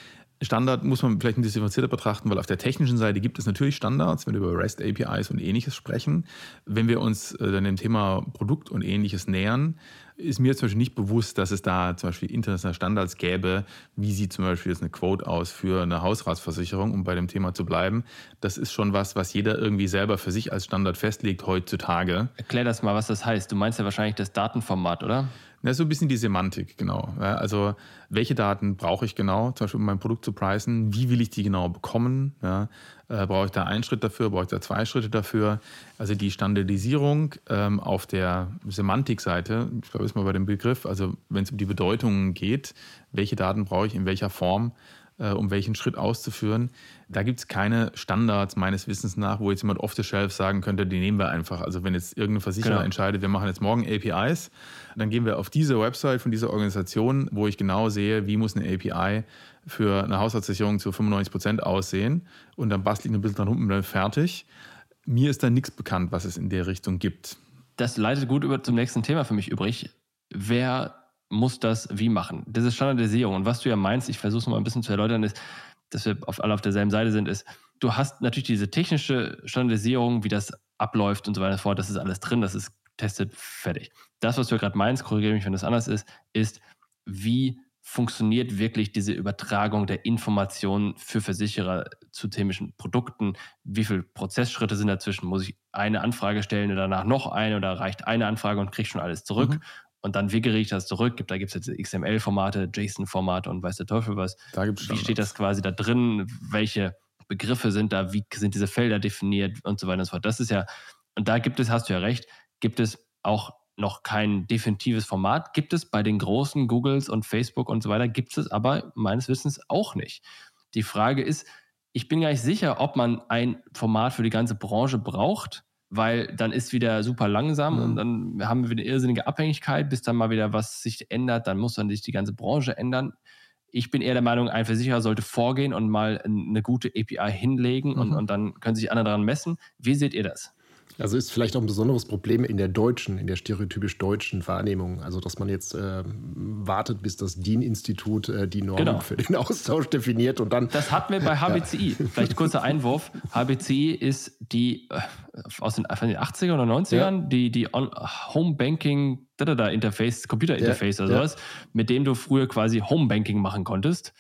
Standard muss man vielleicht ein bisschen differenzierter betrachten, weil auf der technischen Seite gibt es natürlich Standards, wenn wir über REST APIs und ähnliches sprechen. Wenn wir uns äh, dann dem Thema Produkt und ähnliches nähern, ist mir zum Beispiel nicht bewusst, dass es da zum Beispiel internationale Standards gäbe. Wie sieht zum Beispiel jetzt eine Quote aus für eine Hausratsversicherung, um bei dem Thema zu bleiben? Das ist schon was, was jeder irgendwie selber für sich als Standard festlegt heutzutage. Erklär das mal, was das heißt. Du meinst ja wahrscheinlich das Datenformat, oder? Ja, so ein bisschen die Semantik, genau. Also, welche Daten brauche ich genau, zum Beispiel um mein Produkt zu preisen? Wie will ich die genau bekommen? Ja, äh, brauche ich da einen Schritt dafür? Brauche ich da zwei Schritte dafür? Also, die Standardisierung ähm, auf der Semantikseite, ich glaube, ist mal bei dem Begriff, also, wenn es um die Bedeutungen geht, welche Daten brauche ich in welcher Form? Äh, um welchen Schritt auszuführen. Da gibt es keine Standards meines Wissens nach, wo jetzt jemand off the shelf sagen könnte, die nehmen wir einfach. Also wenn jetzt irgendein Versicherer genau. entscheidet, wir machen jetzt morgen APIs, dann gehen wir auf diese Website von dieser Organisation, wo ich genau sehe, wie muss eine API für eine Haushaltssicherung zu 95 Prozent aussehen und dann bastle ich ein bisschen dran rum und dann fertig. Mir ist da nichts bekannt, was es in der Richtung gibt. Das leitet gut über zum nächsten Thema für mich übrig. Wer muss das wie machen. Das ist Standardisierung. Und was du ja meinst, ich versuche es mal ein bisschen zu erläutern, ist, dass wir auf, alle auf derselben Seite sind, ist, du hast natürlich diese technische Standardisierung, wie das abläuft und so weiter und so fort. Das ist alles drin, das ist testet, fertig. Das, was du gerade meinst, korrigiere mich, wenn das anders ist, ist, wie funktioniert wirklich diese Übertragung der Informationen für Versicherer zu themischen Produkten? Wie viele Prozessschritte sind dazwischen? Muss ich eine Anfrage stellen und danach noch eine oder reicht eine Anfrage und kriege schon alles zurück? Mhm und dann wiggere ich das zurück. Da gibt es jetzt XML-Formate, JSON-Formate und weiß der Teufel was. Da gibt's wie steht das quasi da drin? Welche Begriffe sind da? Wie sind diese Felder definiert und so weiter und so fort? Das ist ja, und da gibt es, hast du ja recht, gibt es auch noch kein definitives Format. Gibt es bei den großen Googles und Facebook und so weiter, gibt es aber meines Wissens auch nicht. Die Frage ist, ich bin gar nicht sicher, ob man ein Format für die ganze Branche braucht weil dann ist wieder super langsam mhm. und dann haben wir eine irrsinnige Abhängigkeit, bis dann mal wieder was sich ändert, dann muss dann sich die ganze Branche ändern. Ich bin eher der Meinung, ein Versicherer sollte vorgehen und mal eine gute API hinlegen mhm. und, und dann können sich andere daran messen. Wie seht ihr das? Also ist vielleicht auch ein besonderes Problem in der deutschen, in der stereotypisch deutschen Wahrnehmung. Also dass man jetzt äh, wartet, bis das DIN-Institut äh, die Normen genau. für den Austausch definiert und dann. Das hatten wir bei HBCI. Ja. Vielleicht kurzer Einwurf. HBCI ist die äh, aus den, den 80er oder 90ern, ja. die, die Home Banking Interface, Computer Interface ja. oder sowas, mit dem du früher quasi Home Banking machen konntest.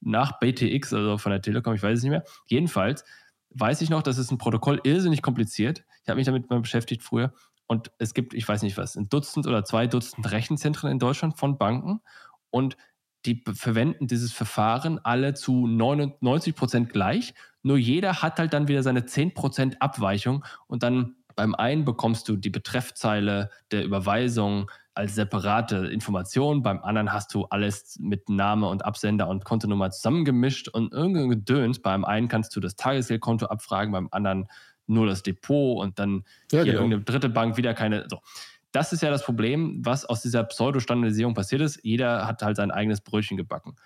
Nach BTX, also von der Telekom, ich weiß es nicht mehr. Jedenfalls weiß ich noch, das ist ein Protokoll irrsinnig kompliziert. Ich habe mich damit mal beschäftigt früher. Und es gibt, ich weiß nicht was, ein Dutzend oder zwei Dutzend Rechenzentren in Deutschland von Banken. Und die verwenden dieses Verfahren alle zu 99 Prozent gleich. Nur jeder hat halt dann wieder seine 10 Prozent Abweichung. Und dann beim einen bekommst du die Betreffzeile der Überweisung als separate Information, beim anderen hast du alles mit Name und Absender und Kontonummer zusammengemischt und irgendein Gedöns. Beim einen kannst du das Tagesgeldkonto abfragen, beim anderen nur das Depot und dann ja, hier genau. irgendeine dritte Bank wieder keine. So. Das ist ja das Problem, was aus dieser Pseudo-Standardisierung passiert ist. Jeder hat halt sein eigenes Brötchen gebacken.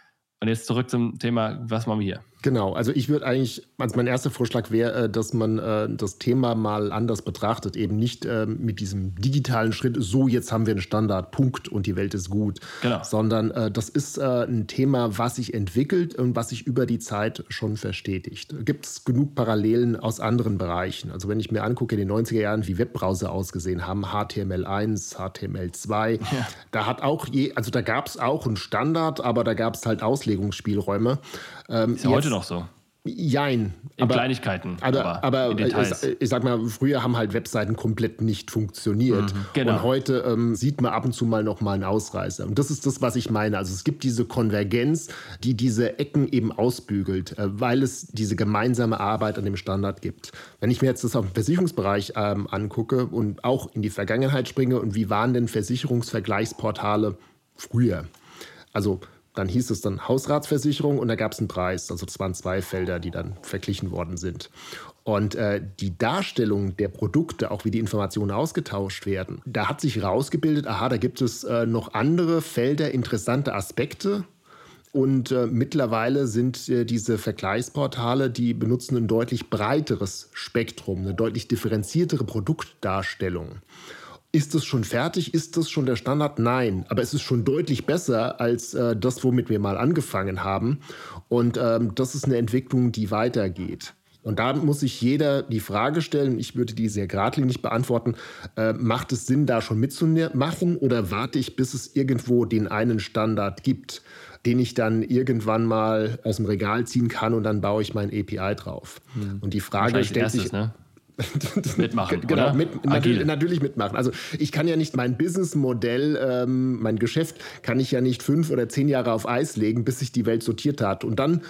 Und jetzt zurück zum Thema, was machen wir hier? Genau, also ich würde eigentlich, also mein erster Vorschlag wäre, äh, dass man äh, das Thema mal anders betrachtet, eben nicht äh, mit diesem digitalen Schritt, so jetzt haben wir einen Standard, Punkt und die Welt ist gut, genau. sondern äh, das ist ein Thema, was sich entwickelt und was sich über die Zeit schon verstetigt. Gibt es genug Parallelen aus anderen Bereichen? Also wenn ich mir angucke, in den 90er Jahren, wie Webbrowser ausgesehen haben, HTML1, HTML2, ja. da hat auch je, also da gab es auch einen Standard, aber da gab es halt Auslegungsspielräume. Ähm, ist ja heute noch so. Jein. In aber, Kleinigkeiten. Aber, aber, aber ich, ich, sag mal, früher haben halt Webseiten komplett nicht funktioniert. Mhm, genau. Und heute ähm, sieht man ab und zu mal noch mal einen Ausreißer. Und das ist das, was ich meine. Also es gibt diese Konvergenz, die diese Ecken eben ausbügelt, äh, weil es diese gemeinsame Arbeit an dem Standard gibt. Wenn ich mir jetzt das auf dem Versicherungsbereich ähm, angucke und auch in die Vergangenheit springe und wie waren denn Versicherungsvergleichsportale früher? Also dann hieß es dann Hausratsversicherung und da gab es einen Preis. Also das waren zwei Felder, die dann verglichen worden sind. Und äh, die Darstellung der Produkte, auch wie die Informationen ausgetauscht werden, da hat sich herausgebildet, aha, da gibt es äh, noch andere Felder, interessante Aspekte. Und äh, mittlerweile sind äh, diese Vergleichsportale, die benutzen ein deutlich breiteres Spektrum, eine deutlich differenziertere Produktdarstellung. Ist es schon fertig? Ist das schon der Standard? Nein, aber es ist schon deutlich besser als äh, das, womit wir mal angefangen haben. Und ähm, das ist eine Entwicklung, die weitergeht. Und da muss sich jeder die Frage stellen, ich würde die sehr geradlinig beantworten, äh, macht es Sinn, da schon mitzumachen oder warte ich, bis es irgendwo den einen Standard gibt, den ich dann irgendwann mal aus dem Regal ziehen kann und dann baue ich mein API drauf. Hm. Und die Frage stellt sich... Ne? mitmachen. genau, mit, natürlich, natürlich, mitmachen. Also ich kann ja nicht mein Businessmodell, ähm, mein Geschäft, kann ich ja nicht fünf oder zehn Jahre auf Eis legen, bis sich die Welt sortiert hat. Und dann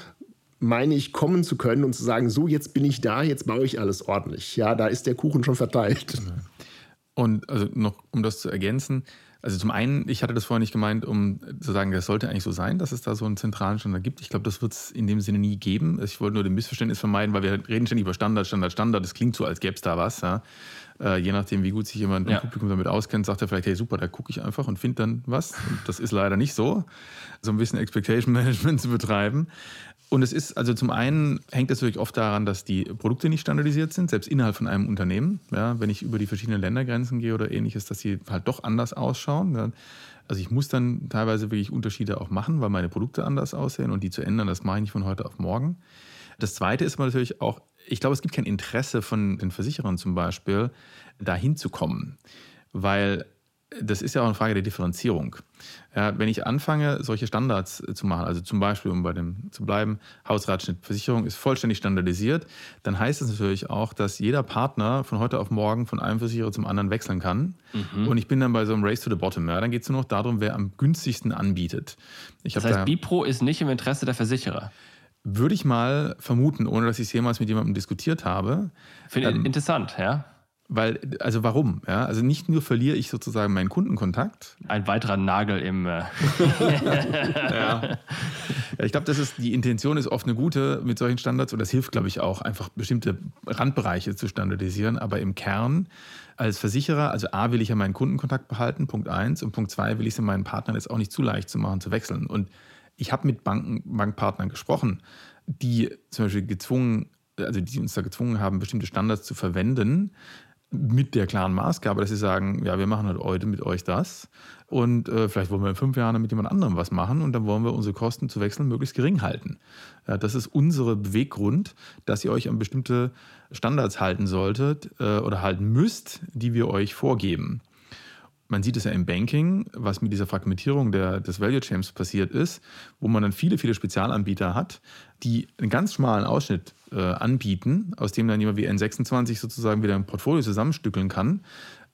meine ich, kommen zu können und zu sagen, so, jetzt bin ich da, jetzt baue ich alles ordentlich. Ja, da ist der Kuchen schon verteilt. Und also noch, um das zu ergänzen, also zum einen, ich hatte das vorher nicht gemeint, um zu sagen, das sollte eigentlich so sein, dass es da so einen zentralen Standard gibt. Ich glaube, das wird es in dem Sinne nie geben. Ich wollte nur den Missverständnis vermeiden, weil wir reden ständig über Standard, Standard, Standard. Das klingt so, als gäbe es da was. Ja. Äh, je nachdem, wie gut sich jemand ja. im Publikum damit auskennt, sagt er vielleicht, hey super, da gucke ich einfach und finde dann was. Und das ist leider nicht so. So ein bisschen Expectation Management zu betreiben. Und es ist, also zum einen hängt es natürlich oft daran, dass die Produkte nicht standardisiert sind, selbst innerhalb von einem Unternehmen. Ja, wenn ich über die verschiedenen Ländergrenzen gehe oder ähnliches, dass sie halt doch anders ausschauen. Ja. Also ich muss dann teilweise wirklich Unterschiede auch machen, weil meine Produkte anders aussehen und die zu ändern, das mache ich nicht von heute auf morgen. Das Zweite ist natürlich auch, ich glaube, es gibt kein Interesse von den Versicherern zum Beispiel, dahin zu kommen, weil das ist ja auch eine Frage der Differenzierung. Ja, wenn ich anfange, solche Standards zu machen, also zum Beispiel, um bei dem zu bleiben, Hausratschnittversicherung ist vollständig standardisiert, dann heißt es natürlich auch, dass jeder Partner von heute auf morgen von einem Versicherer zum anderen wechseln kann. Mhm. Und ich bin dann bei so einem Race to the Bottom. Ja, dann geht es nur noch darum, wer am günstigsten anbietet. Ich das heißt, da, Bipro ist nicht im Interesse der Versicherer. Würde ich mal vermuten, ohne dass ich es jemals mit jemandem diskutiert habe. Finde ähm, interessant, ja. Weil, also warum? Ja, also nicht nur verliere ich sozusagen meinen Kundenkontakt. Ein weiterer Nagel im. Äh ja. Ich glaube, das ist die Intention ist oft eine gute mit solchen Standards und das hilft, glaube ich, auch einfach bestimmte Randbereiche zu standardisieren. Aber im Kern als Versicherer, also A will ich ja meinen Kundenkontakt behalten, Punkt eins, und Punkt zwei will ich es meinen Partnern jetzt auch nicht zu leicht zu machen, zu wechseln. Und ich habe mit Banken, Bankpartnern gesprochen, die zum Beispiel gezwungen also die uns da gezwungen haben, bestimmte Standards zu verwenden, mit der klaren Maßgabe, dass sie sagen, ja, wir machen halt heute mit euch das und äh, vielleicht wollen wir in fünf Jahren mit jemand anderem was machen und dann wollen wir unsere Kosten zu wechseln möglichst gering halten. Ja, das ist unsere Beweggrund, dass ihr euch an bestimmte Standards halten solltet äh, oder halten müsst, die wir euch vorgeben. Man sieht es ja im Banking, was mit dieser Fragmentierung der, des Value Chains passiert ist, wo man dann viele, viele Spezialanbieter hat, die einen ganz schmalen Ausschnitt äh, anbieten, aus dem dann jemand wie N26 sozusagen wieder ein Portfolio zusammenstückeln kann,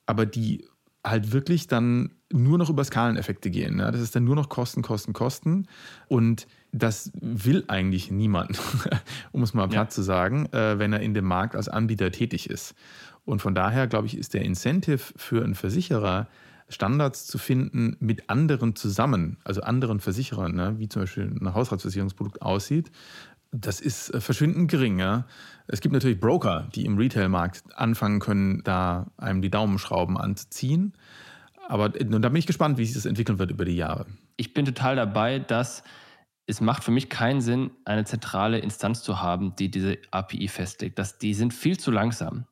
aber die halt wirklich dann nur noch über Skaleneffekte gehen. Ja? Das ist dann nur noch Kosten, Kosten, Kosten. Und das will eigentlich niemand, um es mal platt ja. zu sagen, äh, wenn er in dem Markt als Anbieter tätig ist. Und von daher, glaube ich, ist der Incentive für einen Versicherer, Standards zu finden mit anderen zusammen, also anderen Versicherern, ne, wie zum Beispiel ein Hausratsversicherungsprodukt aussieht, das ist äh, verschwindend gering. Ja? Es gibt natürlich Broker, die im Retailmarkt anfangen können, da einem die Daumenschrauben anzuziehen. Aber äh, da bin ich gespannt, wie sich das entwickeln wird über die Jahre. Ich bin total dabei, dass es macht für mich keinen Sinn, eine zentrale Instanz zu haben, die diese API festlegt. Das, die sind viel zu langsam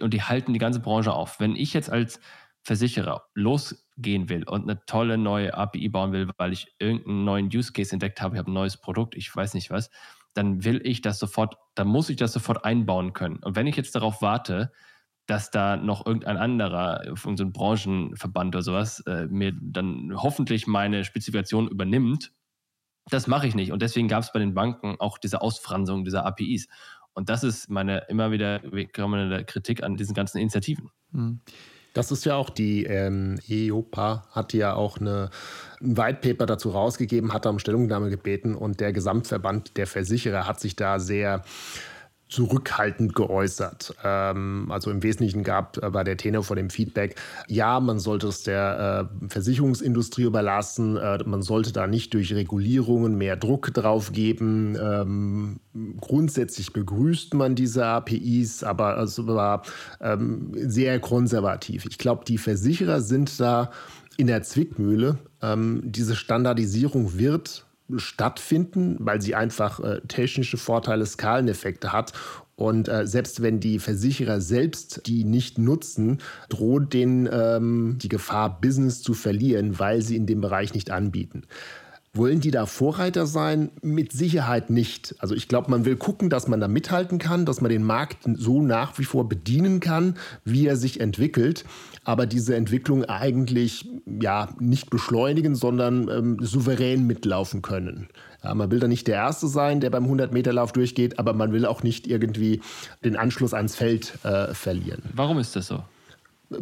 und die halten die ganze Branche auf. Wenn ich jetzt als Versicherer losgehen will und eine tolle neue API bauen will, weil ich irgendeinen neuen Use Case entdeckt habe, ich habe ein neues Produkt, ich weiß nicht was, dann will ich das sofort, dann muss ich das sofort einbauen können. Und wenn ich jetzt darauf warte, dass da noch irgendein anderer, irgendein Branchenverband oder sowas, äh, mir dann hoffentlich meine Spezifikation übernimmt, das mache ich nicht. Und deswegen gab es bei den Banken auch diese Ausfransung dieser APIs. Und das ist meine immer wieder kommende Kritik an diesen ganzen Initiativen. Mhm. Das ist ja auch die ähm, EIOPA hat ja auch eine, ein White Paper dazu rausgegeben, hat da um Stellungnahme gebeten und der Gesamtverband der Versicherer hat sich da sehr zurückhaltend geäußert. Ähm, also im Wesentlichen gab äh, bei der Tenor vor dem Feedback, ja, man sollte es der äh, Versicherungsindustrie überlassen, äh, man sollte da nicht durch Regulierungen mehr Druck drauf geben. Ähm, grundsätzlich begrüßt man diese APIs, aber es war ähm, sehr konservativ. Ich glaube, die Versicherer sind da in der Zwickmühle. Ähm, diese Standardisierung wird stattfinden, weil sie einfach äh, technische Vorteile, Skaleneffekte hat. Und äh, selbst wenn die Versicherer selbst die nicht nutzen, droht denen ähm, die Gefahr, Business zu verlieren, weil sie in dem Bereich nicht anbieten. Wollen die da Vorreiter sein? Mit Sicherheit nicht. Also ich glaube, man will gucken, dass man da mithalten kann, dass man den Markt so nach wie vor bedienen kann, wie er sich entwickelt. Aber diese Entwicklung eigentlich ja nicht beschleunigen, sondern ähm, souverän mitlaufen können. Ja, man will da nicht der Erste sein, der beim 100-Meter-Lauf durchgeht, aber man will auch nicht irgendwie den Anschluss ans Feld äh, verlieren. Warum ist das so?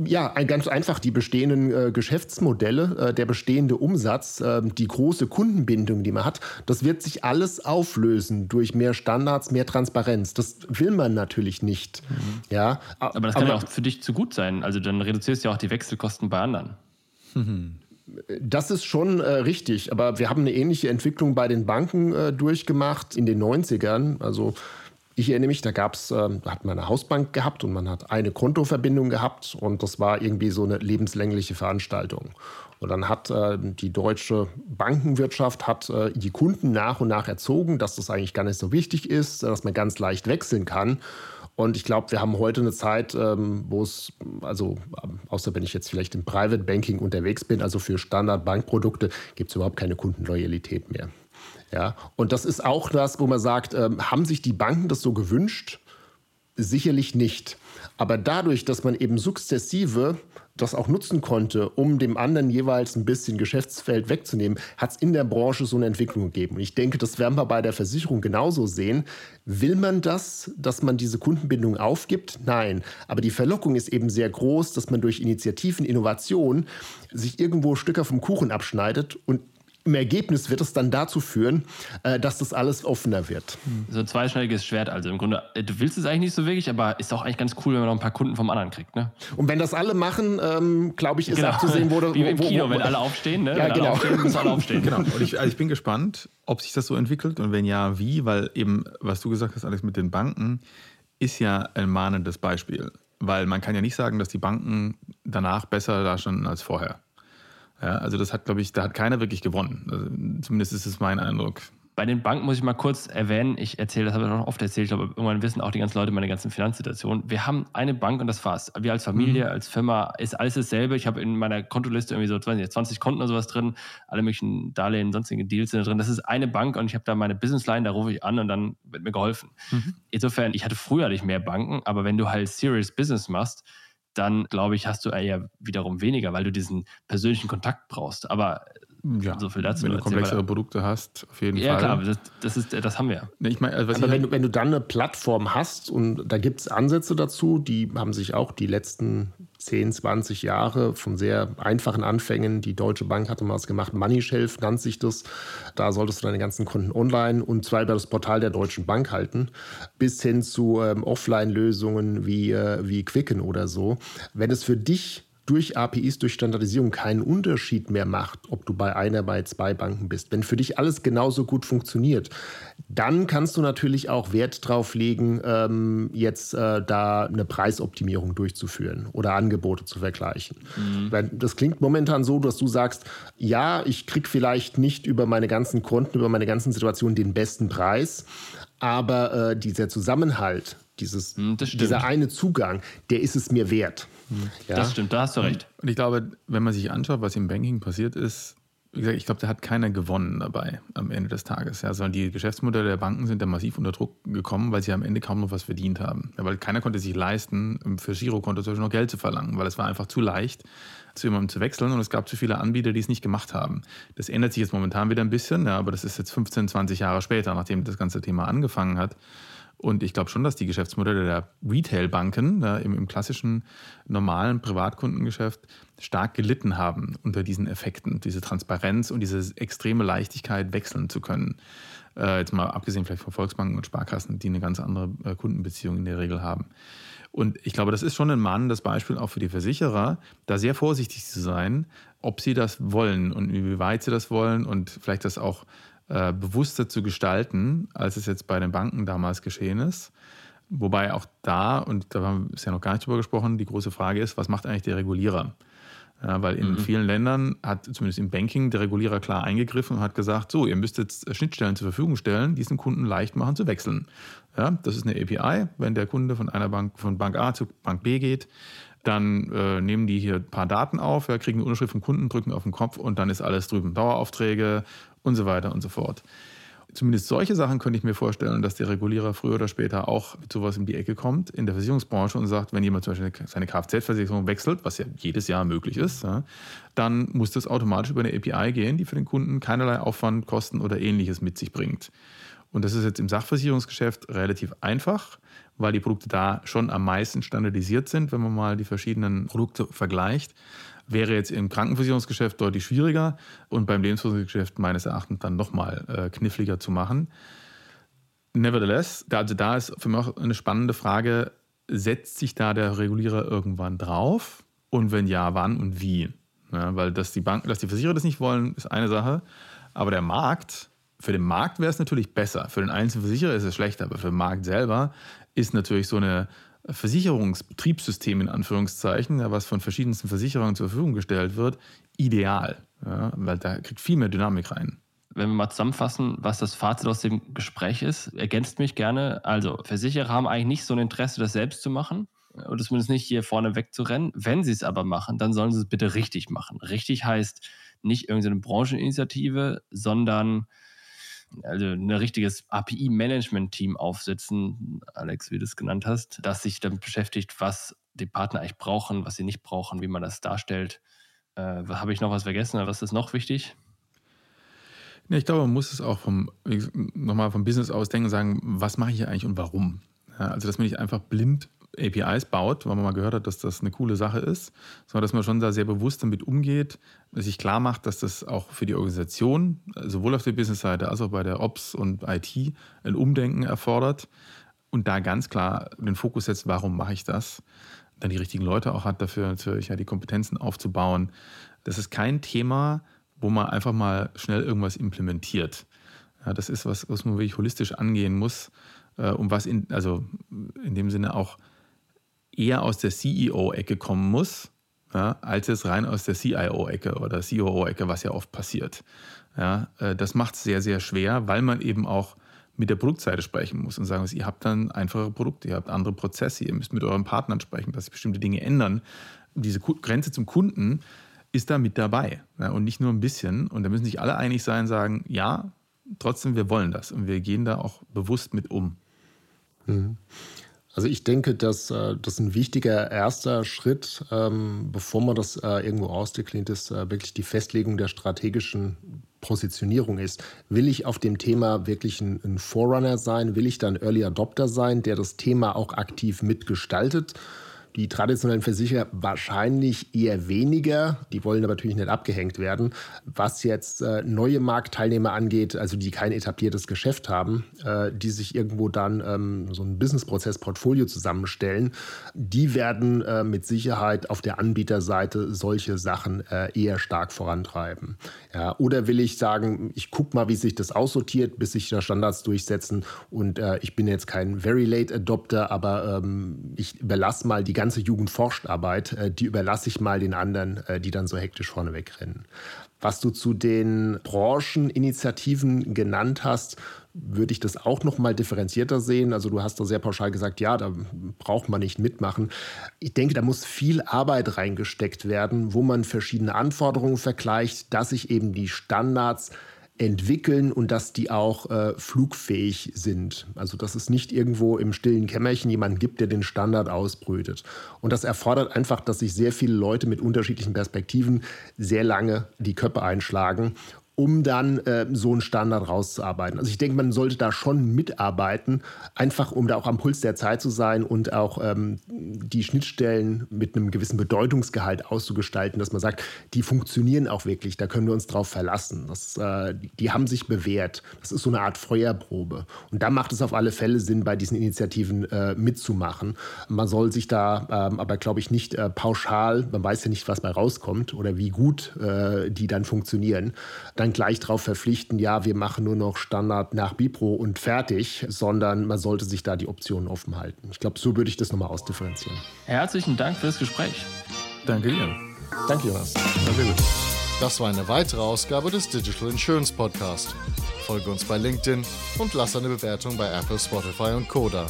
Ja, ganz einfach die bestehenden äh, Geschäftsmodelle, äh, der bestehende Umsatz, äh, die große Kundenbindung, die man hat, das wird sich alles auflösen durch mehr Standards, mehr Transparenz. Das will man natürlich nicht. Mhm. Ja, aber das kann aber, ja auch für dich zu gut sein. Also dann reduzierst du ja auch die Wechselkosten bei anderen. Mhm. Das ist schon äh, richtig, aber wir haben eine ähnliche Entwicklung bei den Banken äh, durchgemacht in den 90ern. Also ich erinnere mich, da gab's, äh, hat man eine Hausbank gehabt und man hat eine Kontoverbindung gehabt und das war irgendwie so eine lebenslängliche Veranstaltung. Und dann hat äh, die deutsche Bankenwirtschaft hat äh, die Kunden nach und nach erzogen, dass das eigentlich gar nicht so wichtig ist, dass man ganz leicht wechseln kann. Und ich glaube, wir haben heute eine Zeit, ähm, wo es, also außer wenn ich jetzt vielleicht im Private Banking unterwegs bin, also für Standard-Bankprodukte, gibt es überhaupt keine Kundenloyalität mehr. Ja, und das ist auch das, wo man sagt, ähm, haben sich die Banken das so gewünscht? Sicherlich nicht. Aber dadurch, dass man eben sukzessive das auch nutzen konnte, um dem anderen jeweils ein bisschen Geschäftsfeld wegzunehmen, hat es in der Branche so eine Entwicklung gegeben. Und ich denke, das werden wir bei der Versicherung genauso sehen. Will man das, dass man diese Kundenbindung aufgibt? Nein. Aber die Verlockung ist eben sehr groß, dass man durch Initiativen, Innovation sich irgendwo Stücke vom Kuchen abschneidet und im Ergebnis wird es dann dazu führen, äh, dass das alles offener wird. So ein zweischneidiges Schwert. Also im Grunde, äh, du willst es eigentlich nicht so wirklich, aber ist auch eigentlich ganz cool, wenn man noch ein paar Kunden vom anderen kriegt. Ne? Und wenn das alle machen, ähm, glaube ich, ist genau. abzusehen, wo, Wie im Kino, wo, wo, wenn alle aufstehen. Ne? Ja, wenn genau. Alle aufstehen, müssen alle aufstehen. genau. Und ich, also ich bin gespannt, ob sich das so entwickelt und wenn ja, wie, weil eben, was du gesagt hast, Alex, mit den Banken, ist ja ein mahnendes Beispiel. Weil man kann ja nicht sagen, dass die Banken danach besser dastanden als vorher. Ja, also das hat, glaube ich, da hat keiner wirklich gewonnen. Also zumindest ist es mein Eindruck. Bei den Banken muss ich mal kurz erwähnen, ich erzähle, das habe ich noch oft erzählt, ich glaube, irgendwann wissen auch die ganzen Leute meine ganzen Finanzsituation. Wir haben eine Bank und das war's. Wir als Familie, mhm. als Firma ist alles dasselbe. Ich habe in meiner Kontoliste irgendwie so 20, 20 Konten oder sowas drin, alle möglichen Darlehen, sonstige Deals sind drin. Das ist eine Bank und ich habe da meine Businessline, da rufe ich an und dann wird mir geholfen. Mhm. Insofern, ich hatte früher nicht mehr Banken, aber wenn du halt Serious Business machst, dann glaube ich, hast du eher wiederum weniger, weil du diesen persönlichen Kontakt brauchst. Aber ja, so viel dazu. Wenn du komplexere Produkte hast, auf jeden ja, Fall. Ja, klar, das, das, ist, das haben wir. Nee, ich mein, also Aber wenn, du, wenn du dann eine Plattform hast und da gibt es Ansätze dazu, die haben sich auch die letzten 10, 20 Jahre von sehr einfachen Anfängen, die Deutsche Bank hatte mal was gemacht, Money Shelf nannt sich das. Da solltest du deine ganzen Kunden online und zwar über das Portal der Deutschen Bank halten, bis hin zu ähm, Offline-Lösungen wie, äh, wie Quicken oder so. Wenn es für dich durch APIs, durch Standardisierung keinen Unterschied mehr macht, ob du bei einer, bei zwei Banken bist, wenn für dich alles genauso gut funktioniert, dann kannst du natürlich auch Wert drauf legen, ähm, jetzt äh, da eine Preisoptimierung durchzuführen oder Angebote zu vergleichen. Mhm. Das klingt momentan so, dass du sagst, ja, ich kriege vielleicht nicht über meine ganzen Konten, über meine ganzen Situationen den besten Preis, aber äh, dieser Zusammenhalt, dieses, hm, dieser eine Zugang, der ist es mir wert. Ja? Das stimmt, da hast du recht. Und ich glaube, wenn man sich anschaut, was im Banking passiert ist, wie gesagt, ich glaube, da hat keiner gewonnen dabei am Ende des Tages. Ja, sondern die Geschäftsmodelle der Banken sind da massiv unter Druck gekommen, weil sie am Ende kaum noch was verdient haben. Ja, weil keiner konnte sich leisten, für Girokonto zum Beispiel noch Geld zu verlangen, weil es war einfach zu leicht, zu jemandem zu wechseln und es gab zu viele Anbieter, die es nicht gemacht haben. Das ändert sich jetzt momentan wieder ein bisschen, ja, aber das ist jetzt 15, 20 Jahre später, nachdem das ganze Thema angefangen hat. Und ich glaube schon, dass die Geschäftsmodelle der Retail-Banken ja, im, im, klassischen, normalen Privatkundengeschäft stark gelitten haben unter diesen Effekten, diese Transparenz und diese extreme Leichtigkeit wechseln zu können. Äh, jetzt mal abgesehen vielleicht von Volksbanken und Sparkassen, die eine ganz andere äh, Kundenbeziehung in der Regel haben. Und ich glaube, das ist schon ein mahnendes Beispiel auch für die Versicherer, da sehr vorsichtig zu sein, ob sie das wollen und wie weit sie das wollen und vielleicht das auch äh, bewusster zu gestalten, als es jetzt bei den Banken damals geschehen ist. Wobei auch da, und da haben wir ja noch gar nicht drüber gesprochen, die große Frage ist, was macht eigentlich der Regulierer? Ja, weil in mhm. vielen Ländern hat zumindest im Banking der Regulierer klar eingegriffen und hat gesagt, so, ihr müsst jetzt Schnittstellen zur Verfügung stellen, diesen Kunden leicht machen zu wechseln. Ja, das ist eine API. Wenn der Kunde von einer Bank, von Bank A zu Bank B geht, dann äh, nehmen die hier ein paar Daten auf, ja, kriegen eine Unterschrift vom Kunden, drücken auf den Kopf und dann ist alles drüben. Daueraufträge und so weiter und so fort. Zumindest solche Sachen könnte ich mir vorstellen, dass der Regulierer früher oder später auch mit sowas in die Ecke kommt in der Versicherungsbranche und sagt, wenn jemand zum Beispiel seine Kfz-Versicherung wechselt, was ja jedes Jahr möglich ist, dann muss das automatisch über eine API gehen, die für den Kunden keinerlei Aufwand, Kosten oder ähnliches mit sich bringt. Und das ist jetzt im Sachversicherungsgeschäft relativ einfach, weil die Produkte da schon am meisten standardisiert sind, wenn man mal die verschiedenen Produkte vergleicht. Wäre jetzt im Krankenversicherungsgeschäft deutlich schwieriger und beim Lebensversicherungsgeschäft meines Erachtens dann nochmal äh, kniffliger zu machen. Nevertheless, also da ist für mich auch eine spannende Frage, setzt sich da der Regulierer irgendwann drauf? Und wenn ja, wann und wie? Ja, weil dass die Banken, dass die Versicherer das nicht wollen, ist eine Sache. Aber der Markt, für den Markt wäre es natürlich besser. Für den einzelnen Versicherer ist es schlechter, aber für den Markt selber ist natürlich so eine Versicherungsbetriebssystem in Anführungszeichen, was von verschiedensten Versicherungen zur Verfügung gestellt wird, ideal, ja, weil da kriegt viel mehr Dynamik rein. Wenn wir mal zusammenfassen, was das Fazit aus dem Gespräch ist, ergänzt mich gerne. Also, Versicherer haben eigentlich nicht so ein Interesse, das selbst zu machen oder zumindest nicht hier vorne wegzurennen. Wenn sie es aber machen, dann sollen sie es bitte richtig machen. Richtig heißt nicht irgendeine Brancheninitiative, sondern also ein richtiges API-Management-Team aufsetzen, Alex, wie du es genannt hast, das sich damit beschäftigt, was die Partner eigentlich brauchen, was sie nicht brauchen, wie man das darstellt. Äh, Habe ich noch was vergessen? Was ist noch wichtig? Ja, ich glaube, man muss es auch vom, nochmal vom Business aus denken und sagen, was mache ich hier eigentlich und warum? Ja, also, dass man nicht einfach blind APIs baut, weil man mal gehört hat, dass das eine coole Sache ist, sondern dass man schon da sehr bewusst damit umgeht, sich klar macht, dass das auch für die Organisation, sowohl auf der Business-Seite als auch bei der Ops und IT, ein Umdenken erfordert und da ganz klar den Fokus setzt, warum mache ich das? Dann die richtigen Leute auch hat dafür natürlich ja die Kompetenzen aufzubauen. Das ist kein Thema, wo man einfach mal schnell irgendwas implementiert. Ja, das ist was, was man wirklich holistisch angehen muss, äh, um was in, also in dem Sinne auch eher aus der CEO-Ecke kommen muss, ja, als es rein aus der CIO-Ecke oder COO-Ecke, was ja oft passiert. Ja, äh, das macht es sehr, sehr schwer, weil man eben auch mit der Produktseite sprechen muss und sagen muss, ihr habt dann einfache Produkte, ihr habt andere Prozesse, ihr müsst mit euren Partnern sprechen, dass sich bestimmte Dinge ändern. Diese Grenze zum Kunden ist da mit dabei ja, und nicht nur ein bisschen. Und da müssen sich alle einig sein, sagen, ja, trotzdem, wir wollen das und wir gehen da auch bewusst mit um. Mhm. Also ich denke, dass äh, das ein wichtiger erster Schritt, ähm, bevor man das äh, irgendwo ausdekliniert ist, äh, wirklich die Festlegung der strategischen Positionierung ist. Will ich auf dem Thema wirklich ein, ein Forerunner sein? Will ich dann Early Adopter sein, der das Thema auch aktiv mitgestaltet? Die traditionellen Versicherer wahrscheinlich eher weniger. Die wollen aber natürlich nicht abgehängt werden. Was jetzt äh, neue Marktteilnehmer angeht, also die kein etabliertes Geschäft haben, äh, die sich irgendwo dann ähm, so ein Businessprozess-Portfolio zusammenstellen, die werden äh, mit Sicherheit auf der Anbieterseite solche Sachen eher stark vorantreiben. Ja, oder will ich sagen, ich gucke mal, wie sich das aussortiert, bis sich da Standards durchsetzen und ich bin jetzt kein Very Late Adopter, aber ähm, ich überlasse mal die ganze Jugendforscharbeit, äh, die überlasse ich mal den anderen, äh, die dann so hektisch vorne wegrennen. Was du zu den Brancheninitiativen genannt hast, würde ich das auch noch mal differenzierter sehen. Also du hast da sehr pauschal gesagt, ja, da braucht man nicht mitmachen. Ich denke, da muss viel Arbeit reingesteckt werden, wo man verschiedene Anforderungen vergleicht, dass sich eben die Standards entwickeln und dass die auch äh, flugfähig sind. Also dass es nicht irgendwo im stillen Kämmerchen jemanden gibt, der den Standard ausbrütet. Und das erfordert einfach, dass sich sehr viele Leute mit unterschiedlichen Perspektiven sehr lange die Köpfe einschlagen um dann äh, so einen Standard rauszuarbeiten. Also ich denke, man sollte da schon mitarbeiten, einfach um da auch am Puls der Zeit zu sein und auch ähm, die Schnittstellen mit einem gewissen Bedeutungsgehalt auszugestalten, dass man sagt, die funktionieren auch wirklich, da können wir uns drauf verlassen. Das, äh, die haben sich bewährt. Das ist so eine Art Feuerprobe. Und da macht es auf alle Fälle Sinn, bei diesen Initiativen äh, mitzumachen. Man soll sich da ähm, aber, glaube ich, nicht äh, pauschal, man weiß ja nicht, was bei rauskommt oder wie gut äh, die dann funktionieren, dann dann gleich darauf verpflichten, ja, wir machen nur noch Standard nach Bipro und fertig, sondern man sollte sich da die Optionen offen halten. Ich glaube, so würde ich das nochmal ausdifferenzieren. Herzlichen Dank für das Gespräch. Danke dir. Danke, Jonas. Gut. Das war eine weitere Ausgabe des Digital Insurance Podcast. Folge uns bei LinkedIn und lass eine Bewertung bei Apple, Spotify und Koda.